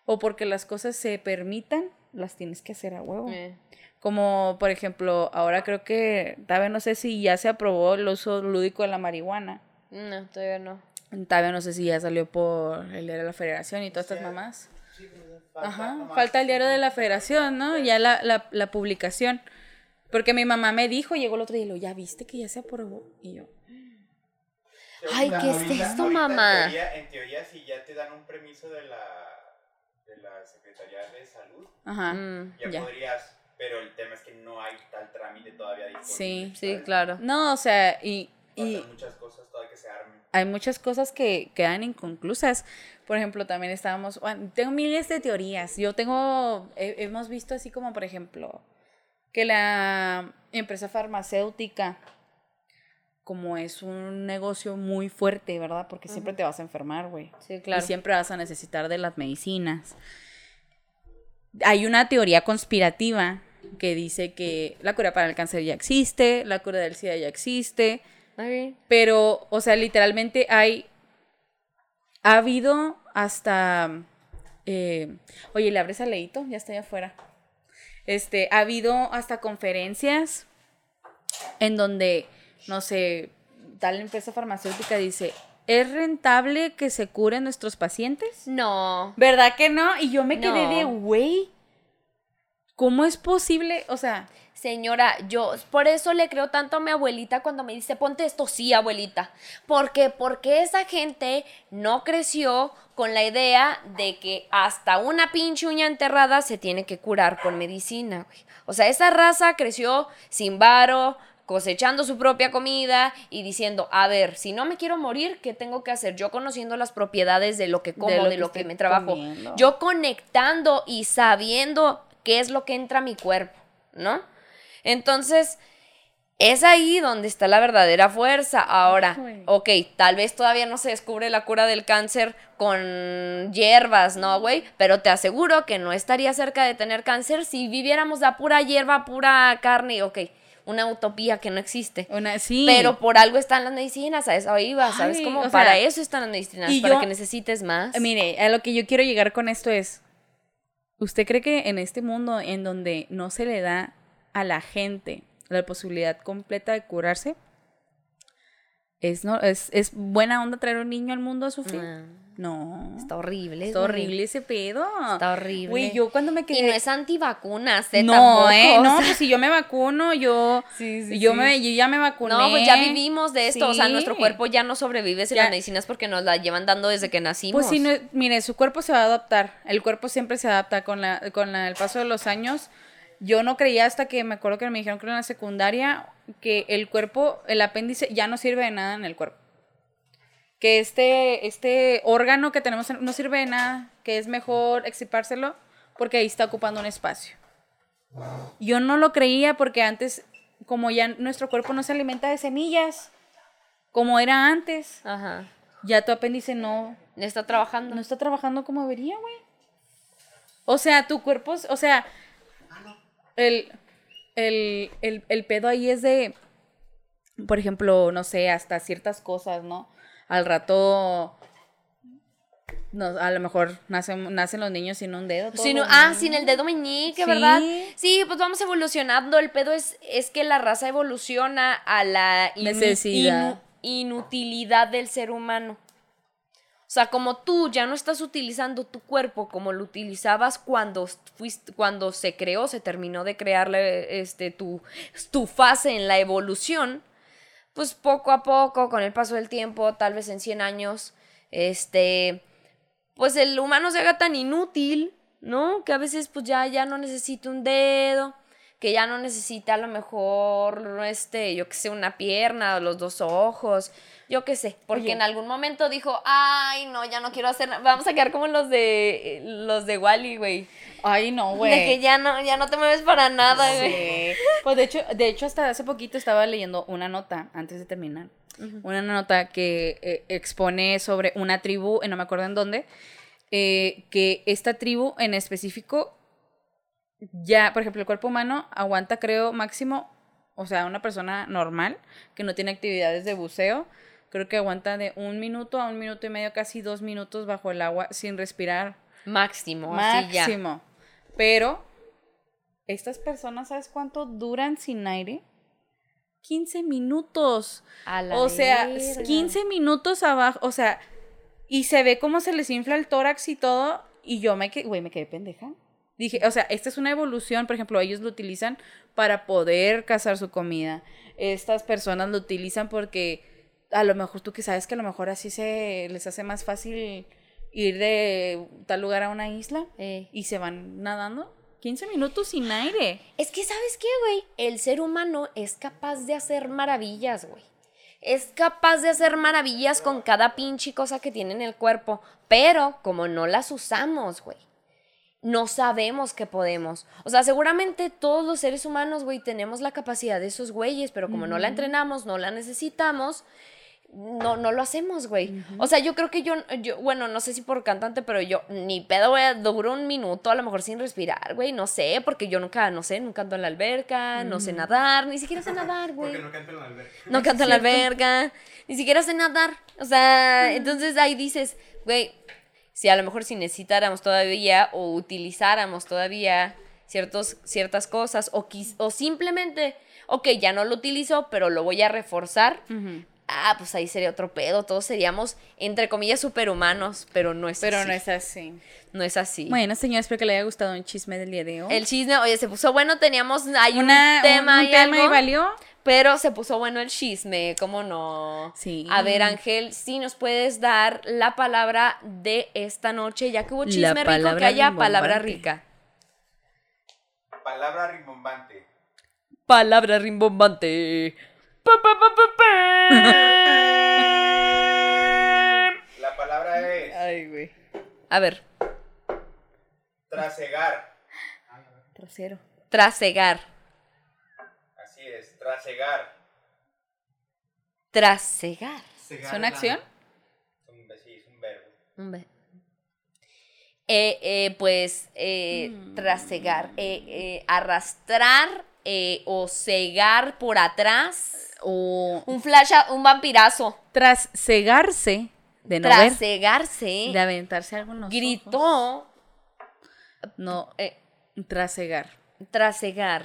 o porque las cosas se permitan, las tienes que hacer a huevo. Eh. Como, por ejemplo, ahora creo que, todavía no sé si ya se aprobó el uso lúdico de la marihuana. No, todavía no. Todavía no sé si ya salió por el diario de la federación y todas estas mamás. Sí, pues, falta Ajá, falta el diario de la federación, ¿no? Ya la, la, la publicación. Porque mi mamá me dijo, llegó el otro día y lo, ¿ya viste que ya se aprobó? Y yo, Ay, ¿qué es esto, mamá? En teoría, en teoría, si ya te dan un permiso de la, de la Secretaría de Salud, ajá, Mm, ya, ya. podrías, pero el tema es que no hay tal trámite todavía disponible. Sí, Sí, claro. No, o sea, y, y muchas cosas todavía que se armen. hay muchas cosas que quedan inconclusas. Por ejemplo, también estábamos, bueno, tengo miles de teorías. Yo tengo, he- hemos visto así como, por ejemplo, que la empresa farmacéutica, como es un negocio muy fuerte, ¿verdad? Porque siempre te vas a enfermar, güey. Sí, claro. Y siempre vas a necesitar de las medicinas. Hay una teoría conspirativa que dice que la cura para el cáncer ya existe, la cura del SIDA ya existe, pero, o sea, literalmente hay. Ha habido hasta. eh, oye, ¿le abres al leíto? Ya está allá afuera. Este, ha habido hasta conferencias en donde, no sé, tal empresa farmacéutica dice: ¿es rentable que se curen nuestros pacientes? No. ¿Verdad que no? Y yo me quedé No. de, güey, ¿cómo es posible? O sea, Señora, yo por eso le creo tanto a mi abuelita cuando me dice, ponte esto, sí, abuelita. Porque, porque esa gente no creció con la idea de que hasta una pinche uña enterrada se tiene que curar con medicina, güey. O sea, esa raza creció sin varo, cosechando su propia comida y diciendo, a ver, si no me quiero morir, ¿qué tengo que hacer? Yo conociendo las propiedades de lo que como, de lo que me trabajo. comiendo. Yo conectando y sabiendo qué es lo que entra a mi cuerpo, ¿no? Entonces, es ahí donde está la verdadera fuerza. Ahora, ok, tal vez todavía no se descubre la cura del cáncer con hierbas, ¿no, güey? Pero te aseguro que no estaría cerca de tener cáncer si viviéramos la pura hierba, pura carne, ok. Una utopía que no existe. una, sí. Pero por algo están las medicinas, a eso iba, ¿sabes Ay, cómo? o sea, para eso están las medicinas, y para yo- que necesites más. Mire, a lo que yo quiero llegar con esto es, ¿usted cree que en este mundo en donde no se le da a la gente la posibilidad completa de curarse, ¿Es, es, ¿Es buena onda traer un niño al mundo a sufrir? No. está horrible. Está güey. horrible ese pedo. Está horrible. Güey, yo cuando me quedé... Y no es antivacunas, ¿eh? No, Tampoco, eh, o no, sea, pues si yo me vacuno, yo, Sí, sí, yo sí. me, yo ya me vacuné. No, pues ya vivimos de esto. O sea, nuestro cuerpo ya no sobrevive sin Ya. las medicinas porque nos la llevan dando desde que nacimos. Pues sí, no, mire, su cuerpo se va a adaptar. El cuerpo siempre se adapta con la, con la- el paso de los años. Yo no creía hasta que me acuerdo que me dijeron que en la secundaria que el cuerpo, el apéndice ya no sirve de nada en el cuerpo. Que este, este órgano que tenemos en- no sirve de nada, que es mejor extirpárselo porque ahí está ocupando un espacio. Yo no lo creía porque antes, como ya nuestro cuerpo no se alimenta de semillas, como era antes, Ajá. ya tu apéndice no, Está trabajando. no está trabajando como debería, güey. O sea, tu cuerpo, o sea, el, el, el, el pedo ahí es de, por ejemplo, no sé, hasta ciertas cosas, ¿no? Al rato, no, a lo mejor nacen, nacen los niños sin un dedo. Todos, ah, sin el dedo meñique, Sí. ¿verdad? Sí, pues vamos evolucionando. El pedo es, es que la raza evoluciona a la inu- Necesidad. inu- inutilidad del ser humano. O sea, como tú ya no estás utilizando tu cuerpo como lo utilizabas cuando fuiste, cuando se creó, se terminó de crearle este tu, tu fase en la evolución, pues poco a poco, con el paso del tiempo, tal vez en 100 años, este, pues el humano se haga tan inútil, ¿no? Que a veces pues ya, ya no necesita un dedo, que ya no necesita a lo mejor, este, yo que sé, una pierna, los dos ojos, yo qué sé, porque Oye. en algún momento dijo, ay, no, ya no quiero hacer nada, vamos a quedar como los de, los de Wally, güey. Ay, no, De güey. que ya no, ya no te mueves para nada, güey. Sí. Pues de hecho, de hecho, hasta hace poquito estaba leyendo una nota antes de terminar. Una nota que eh, expone sobre una tribu, eh, no me acuerdo en dónde, eh, que esta tribu en específico, ya, por ejemplo, el cuerpo humano aguanta, creo, máximo, o sea, una persona normal que no tiene actividades de buceo, creo que aguanta de un minuto a un minuto y medio, casi dos minutos bajo el agua sin respirar. Máximo, así ya. Máximo. Pero estas personas, ¿sabes cuánto duran sin aire? 15 minutos. A la O sea, verga. 15 minutos abajo, o sea, y se ve cómo se les infla el tórax y todo, y yo me quedé, güey, me quedé pendeja. Dije, o sea, esta es una evolución, por ejemplo, ellos lo utilizan para poder cazar su comida. Estas personas lo utilizan porque a lo mejor tú que sabes que a lo mejor así se les hace más fácil ir de tal lugar a una isla Eh. y se van nadando 15 minutos sin aire. Es que, ¿sabes qué, güey? El ser humano es capaz de hacer maravillas, güey. Es capaz de hacer maravillas con cada pinche cosa que tiene en el cuerpo. Pero como no las usamos, güey. No sabemos que podemos. O sea, seguramente todos los seres humanos, güey, tenemos la capacidad de esos güeyes, pero como no la entrenamos, no la necesitamos, no, no lo hacemos, güey. O sea, yo creo que yo, yo, bueno, no sé si por cantante, pero yo ni pedo, güey, duro un minuto a lo mejor sin respirar, güey, no sé, porque yo nunca, no sé, nunca ando en la alberca, no sé nadar, ni siquiera sé nadar, güey. Porque no canta en la alberca. No canto en la alberca, ni siquiera sé nadar. O sea, entonces ahí dices, güey, si a lo mejor si necesitáramos todavía o utilizáramos todavía ciertos, ciertas cosas o, quis- o simplemente, ok, ya no lo utilizo, pero lo voy a reforzar. Ah, pues ahí sería otro pedo. Todos seríamos, entre comillas, superhumanos, pero no es Pero así. no es así. No es así. Bueno, señores, espero que le haya gustado un chisme del día de hoy. El chisme, oye, se puso bueno, teníamos, hay Una- un tema, un y tema y algo. valió. Pero se puso bueno el chisme, ¿cómo no? Sí. A ver, Ángel, si nos puedes dar la palabra de esta noche, ya que hubo La chisme rico, que haya palabra rica. Palabra rimbombante. Palabra rimbombante. La palabra es Ay, güey. A ver, trasegar. Trasero. trasegar. Así es, trasegar. Trasegar. ¿Es una acción? Es un, sí, es un verbo. Hombre. Eh, eh, pues, eh, Mm. trasegar. eh, eh, arrastrar eh, o cegar por atrás. O Un flash, a- un vampirazo. tras cegarse de no ver, Trasegarse. de aventarse algo en los ojos. gritó No, eh, trasegar. trasegar.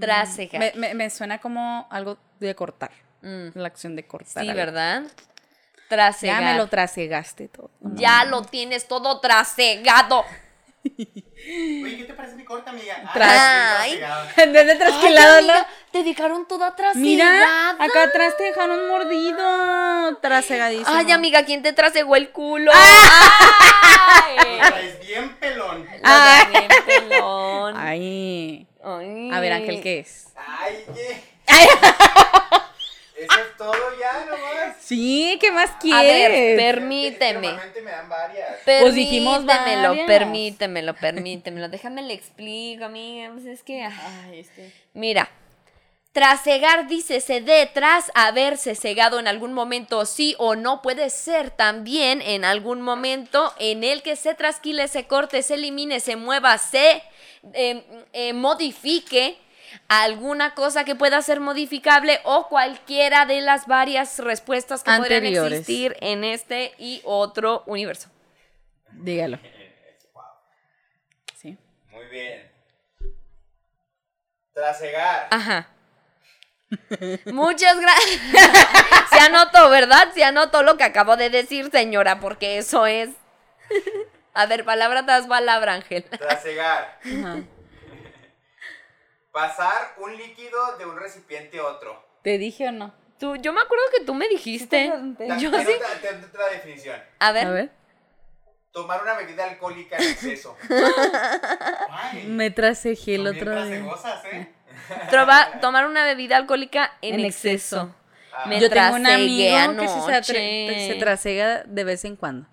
Trasegar. Me, me, me suena como algo de cortar. Mm. La acción de cortar. Sí, algo. ¿verdad? Ya Trasegar. me lo trasegaste todo. Ya lo tienes todo trasegado. Oye, ¿qué te parece mi corte, amiga? Ah, Tras- trasegado. En vez de Ay, trasquilado, te dejaron toda trasegada. Mira, acá atrás te dejaron mordido. Trasegadísimo. Ay, amiga, ¿quién te trasegó el culo? Ah. Lo Ay. traes bien pelón. Traes bien pelón. Ay. Ay. A ver, Ángel, ¿qué es? Ay, ¿qué? Eso es todo ya, nomás. Sí, ¿qué más A quieres? ver, permíteme. Normalmente me dan varias. Pues dijimos varias. permítemelo, permítemelo. Déjame le explico, amiga. Pues es que. Ay, este. Mira. Trasegar dice se dé tras haberse cegado en algún momento, sí o no, puede ser también en algún momento en el que se trasquile, se corte, se elimine, se mueva, se eh, eh, modifique alguna cosa que pueda ser modificable o cualquiera de las varias respuestas que podrían Anteriores. existir en este y otro universo. Dígalo. Sí. Muy bien. Trasegar. Ajá. Muchas gracias. Se anotó, ¿verdad? Se anotó lo que acabo de decir, señora, porque eso es. A ver, palabra tras palabra, Ángel. Trasegar. Ajá. Pasar un líquido de un recipiente a otro. ¿Te dije o no? Tú, yo me acuerdo que tú me dijiste. Yo sí. otra, definición. A ver. A ver. Tomar una bebida alcohólica en exceso. Ay, Me trasejé el otro día. ¿eh? Trova- tomar una bebida alcohólica en, En exceso. exceso. Ah, Me Yo tengo un amigo que se, anoche. se trasega de vez en cuando.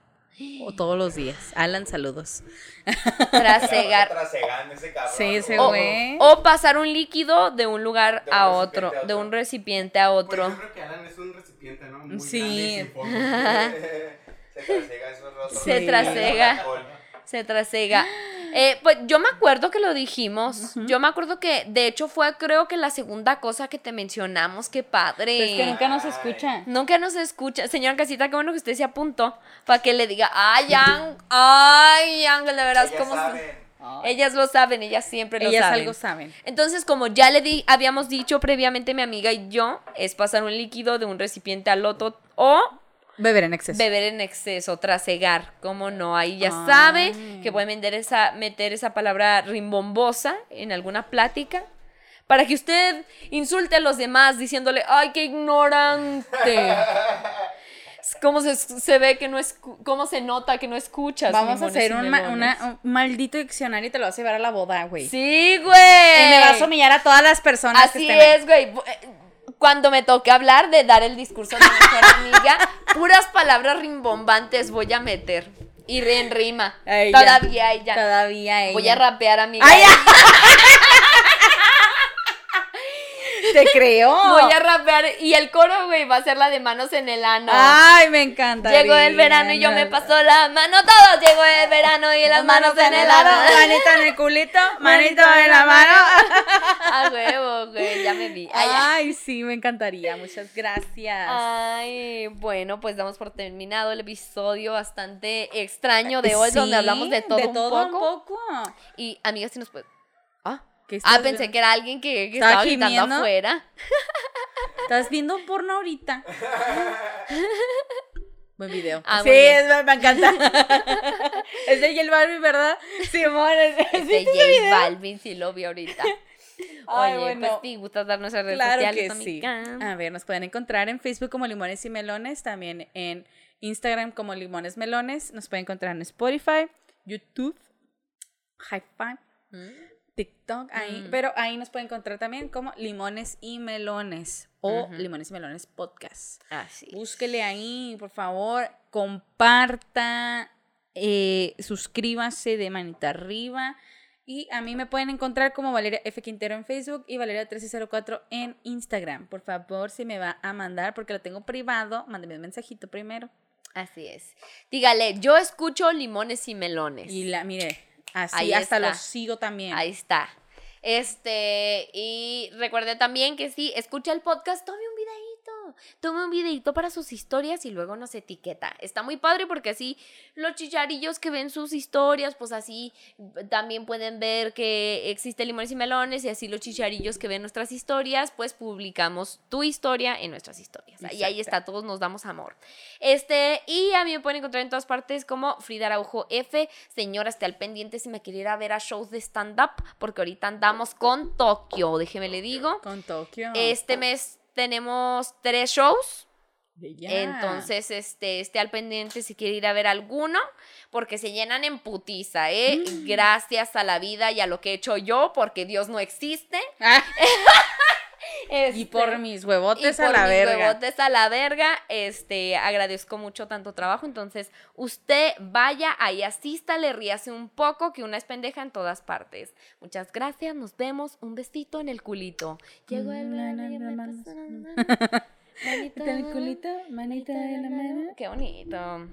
O todos los días. Alan, saludos. Trasegar. Trasegando ese cabrón. Sí, ese Oh. güey. O pasar un líquido de un lugar De un a otro. a otro. De un recipiente a Pues otro. yo creo que Alan es un recipiente, ¿no? Muy Sí. grande sin. Se trasega esos rostros. Se trasega. Se trasega. Eh, pues yo me acuerdo que lo dijimos. Yo me acuerdo que, de hecho, fue creo que la segunda cosa que te mencionamos. Qué padre. Pero es que nunca nos escucha. Nunca nos escucha. Señora Casita, qué bueno que usted se apuntó para que le diga, ay, Ángel, ay, Ángel, de veras, Ellas ¿cómo se-?" saben. Ellas lo saben, ellas siempre lo Ellas saben. algo saben. Entonces, como ya le di, habíamos dicho previamente mi amiga y yo, es pasar un líquido de un recipiente al otro o Beber en exceso. beber en exceso, trasegar, ¿cómo no? Ahí ya Ah. sabe que puede meter esa, meter esa palabra rimbombosa en alguna plática para que usted insulte a los demás diciéndole, ¡ay, qué ignorante! ¿Cómo se, se ve que no es, cómo se nota que no escuchas? Vamos a hacer un, ma- una- un maldito diccionario y te lo vas a llevar a la boda, güey. Sí, güey. Y me vas a humillar a todas las personas que Así estén es, güey. Cuando me toque hablar de dar el discurso de mi mejor amiga, puras palabras rimbombantes voy a meter. Y en rima. Todavía ella. Todavía ella. Voy a rapear, amiga. ¡Ay, Te creo. Voy a rapear. Y el coro, güey, va a ser la de manos en el ano. Ay, me encanta. Llegó el verano y yo me paso la mano. Todos llegó el verano y las manos en el ano. Manito en el culito, manito en la mano. A huevo, güey. Ya me vi. Ay, sí, me encantaría. Muchas gracias. Ay, bueno, pues damos por terminado el episodio bastante extraño de hoy, donde hablamos de todo, un, poco. un poco. Y amigas, si nos puede. Ah, ¿Qué ah estás pensé viendo? que era alguien que, que ¿Estaba gritando gimiendo? afuera. ¿Estás viendo porno ahorita? Buen video. Ah, sí, es- me encanta. es de J Barbie, ¿verdad? Simón, es, Es de ¿viste ese J video? Balvin, sí lo vi ahorita. Ay, Oye, bueno. pues gustas dar nuestras redes Claro sociales, que sí. A ver, nos pueden encontrar en Facebook como Limones y Melones, también en Instagram como Limones Melones, nos pueden encontrar en Spotify, YouTube, Hi-Fi, Mm. TikTok, ahí, Mm. pero ahí nos pueden encontrar también como Limones y Melones o. Limones y Melones Podcast. Así. Búsquele ahí, por favor, comparta, eh, suscríbase de manita arriba. Y a mí me pueden encontrar como Valeria F. Quintero en Facebook y Valeria1304 en Instagram. Por favor, si me va a mandar, porque lo tengo privado, mándeme un mensajito primero. Así es. Dígale, yo escucho limones y melones. Y la, mire, así Ahí hasta está. los sigo también. Ahí está. Este, y recuerde también que sí, escucha el podcast, tome tome un videito para sus historias y luego nos etiqueta. Está muy padre porque así los chicharillos que ven sus historias, pues así también pueden ver que existe limones y melones y así los chicharillos que ven nuestras historias, pues publicamos tu historia en nuestras historias. Y ahí está, todos nos damos amor. Este, y a mí me pueden encontrar en todas partes como Frida Araujo F. Señora, esté al pendiente si me quiere ir a ver a shows de stand-up, porque ahorita andamos con Tokio, déjeme le digo. Con Tokio. Este mes tenemos tres shows. Bella. Entonces, este, esté al pendiente si quiere ir a ver alguno, porque se llenan en putiza, ¿eh? Mm. Gracias a la vida y a lo que he hecho yo, porque Dios no existe. Ah, y Este, por mis huevotes y a por la mis verga. huevotes a la verga, este, agradezco mucho tanto trabajo. Entonces, usted vaya ahí, asístale, ríase un poco, que una es pendeja en todas partes. Muchas gracias, nos vemos. Un besito en el culito. Llegó el verano Manita en el de- culito, manita en la mano. Qué bonito.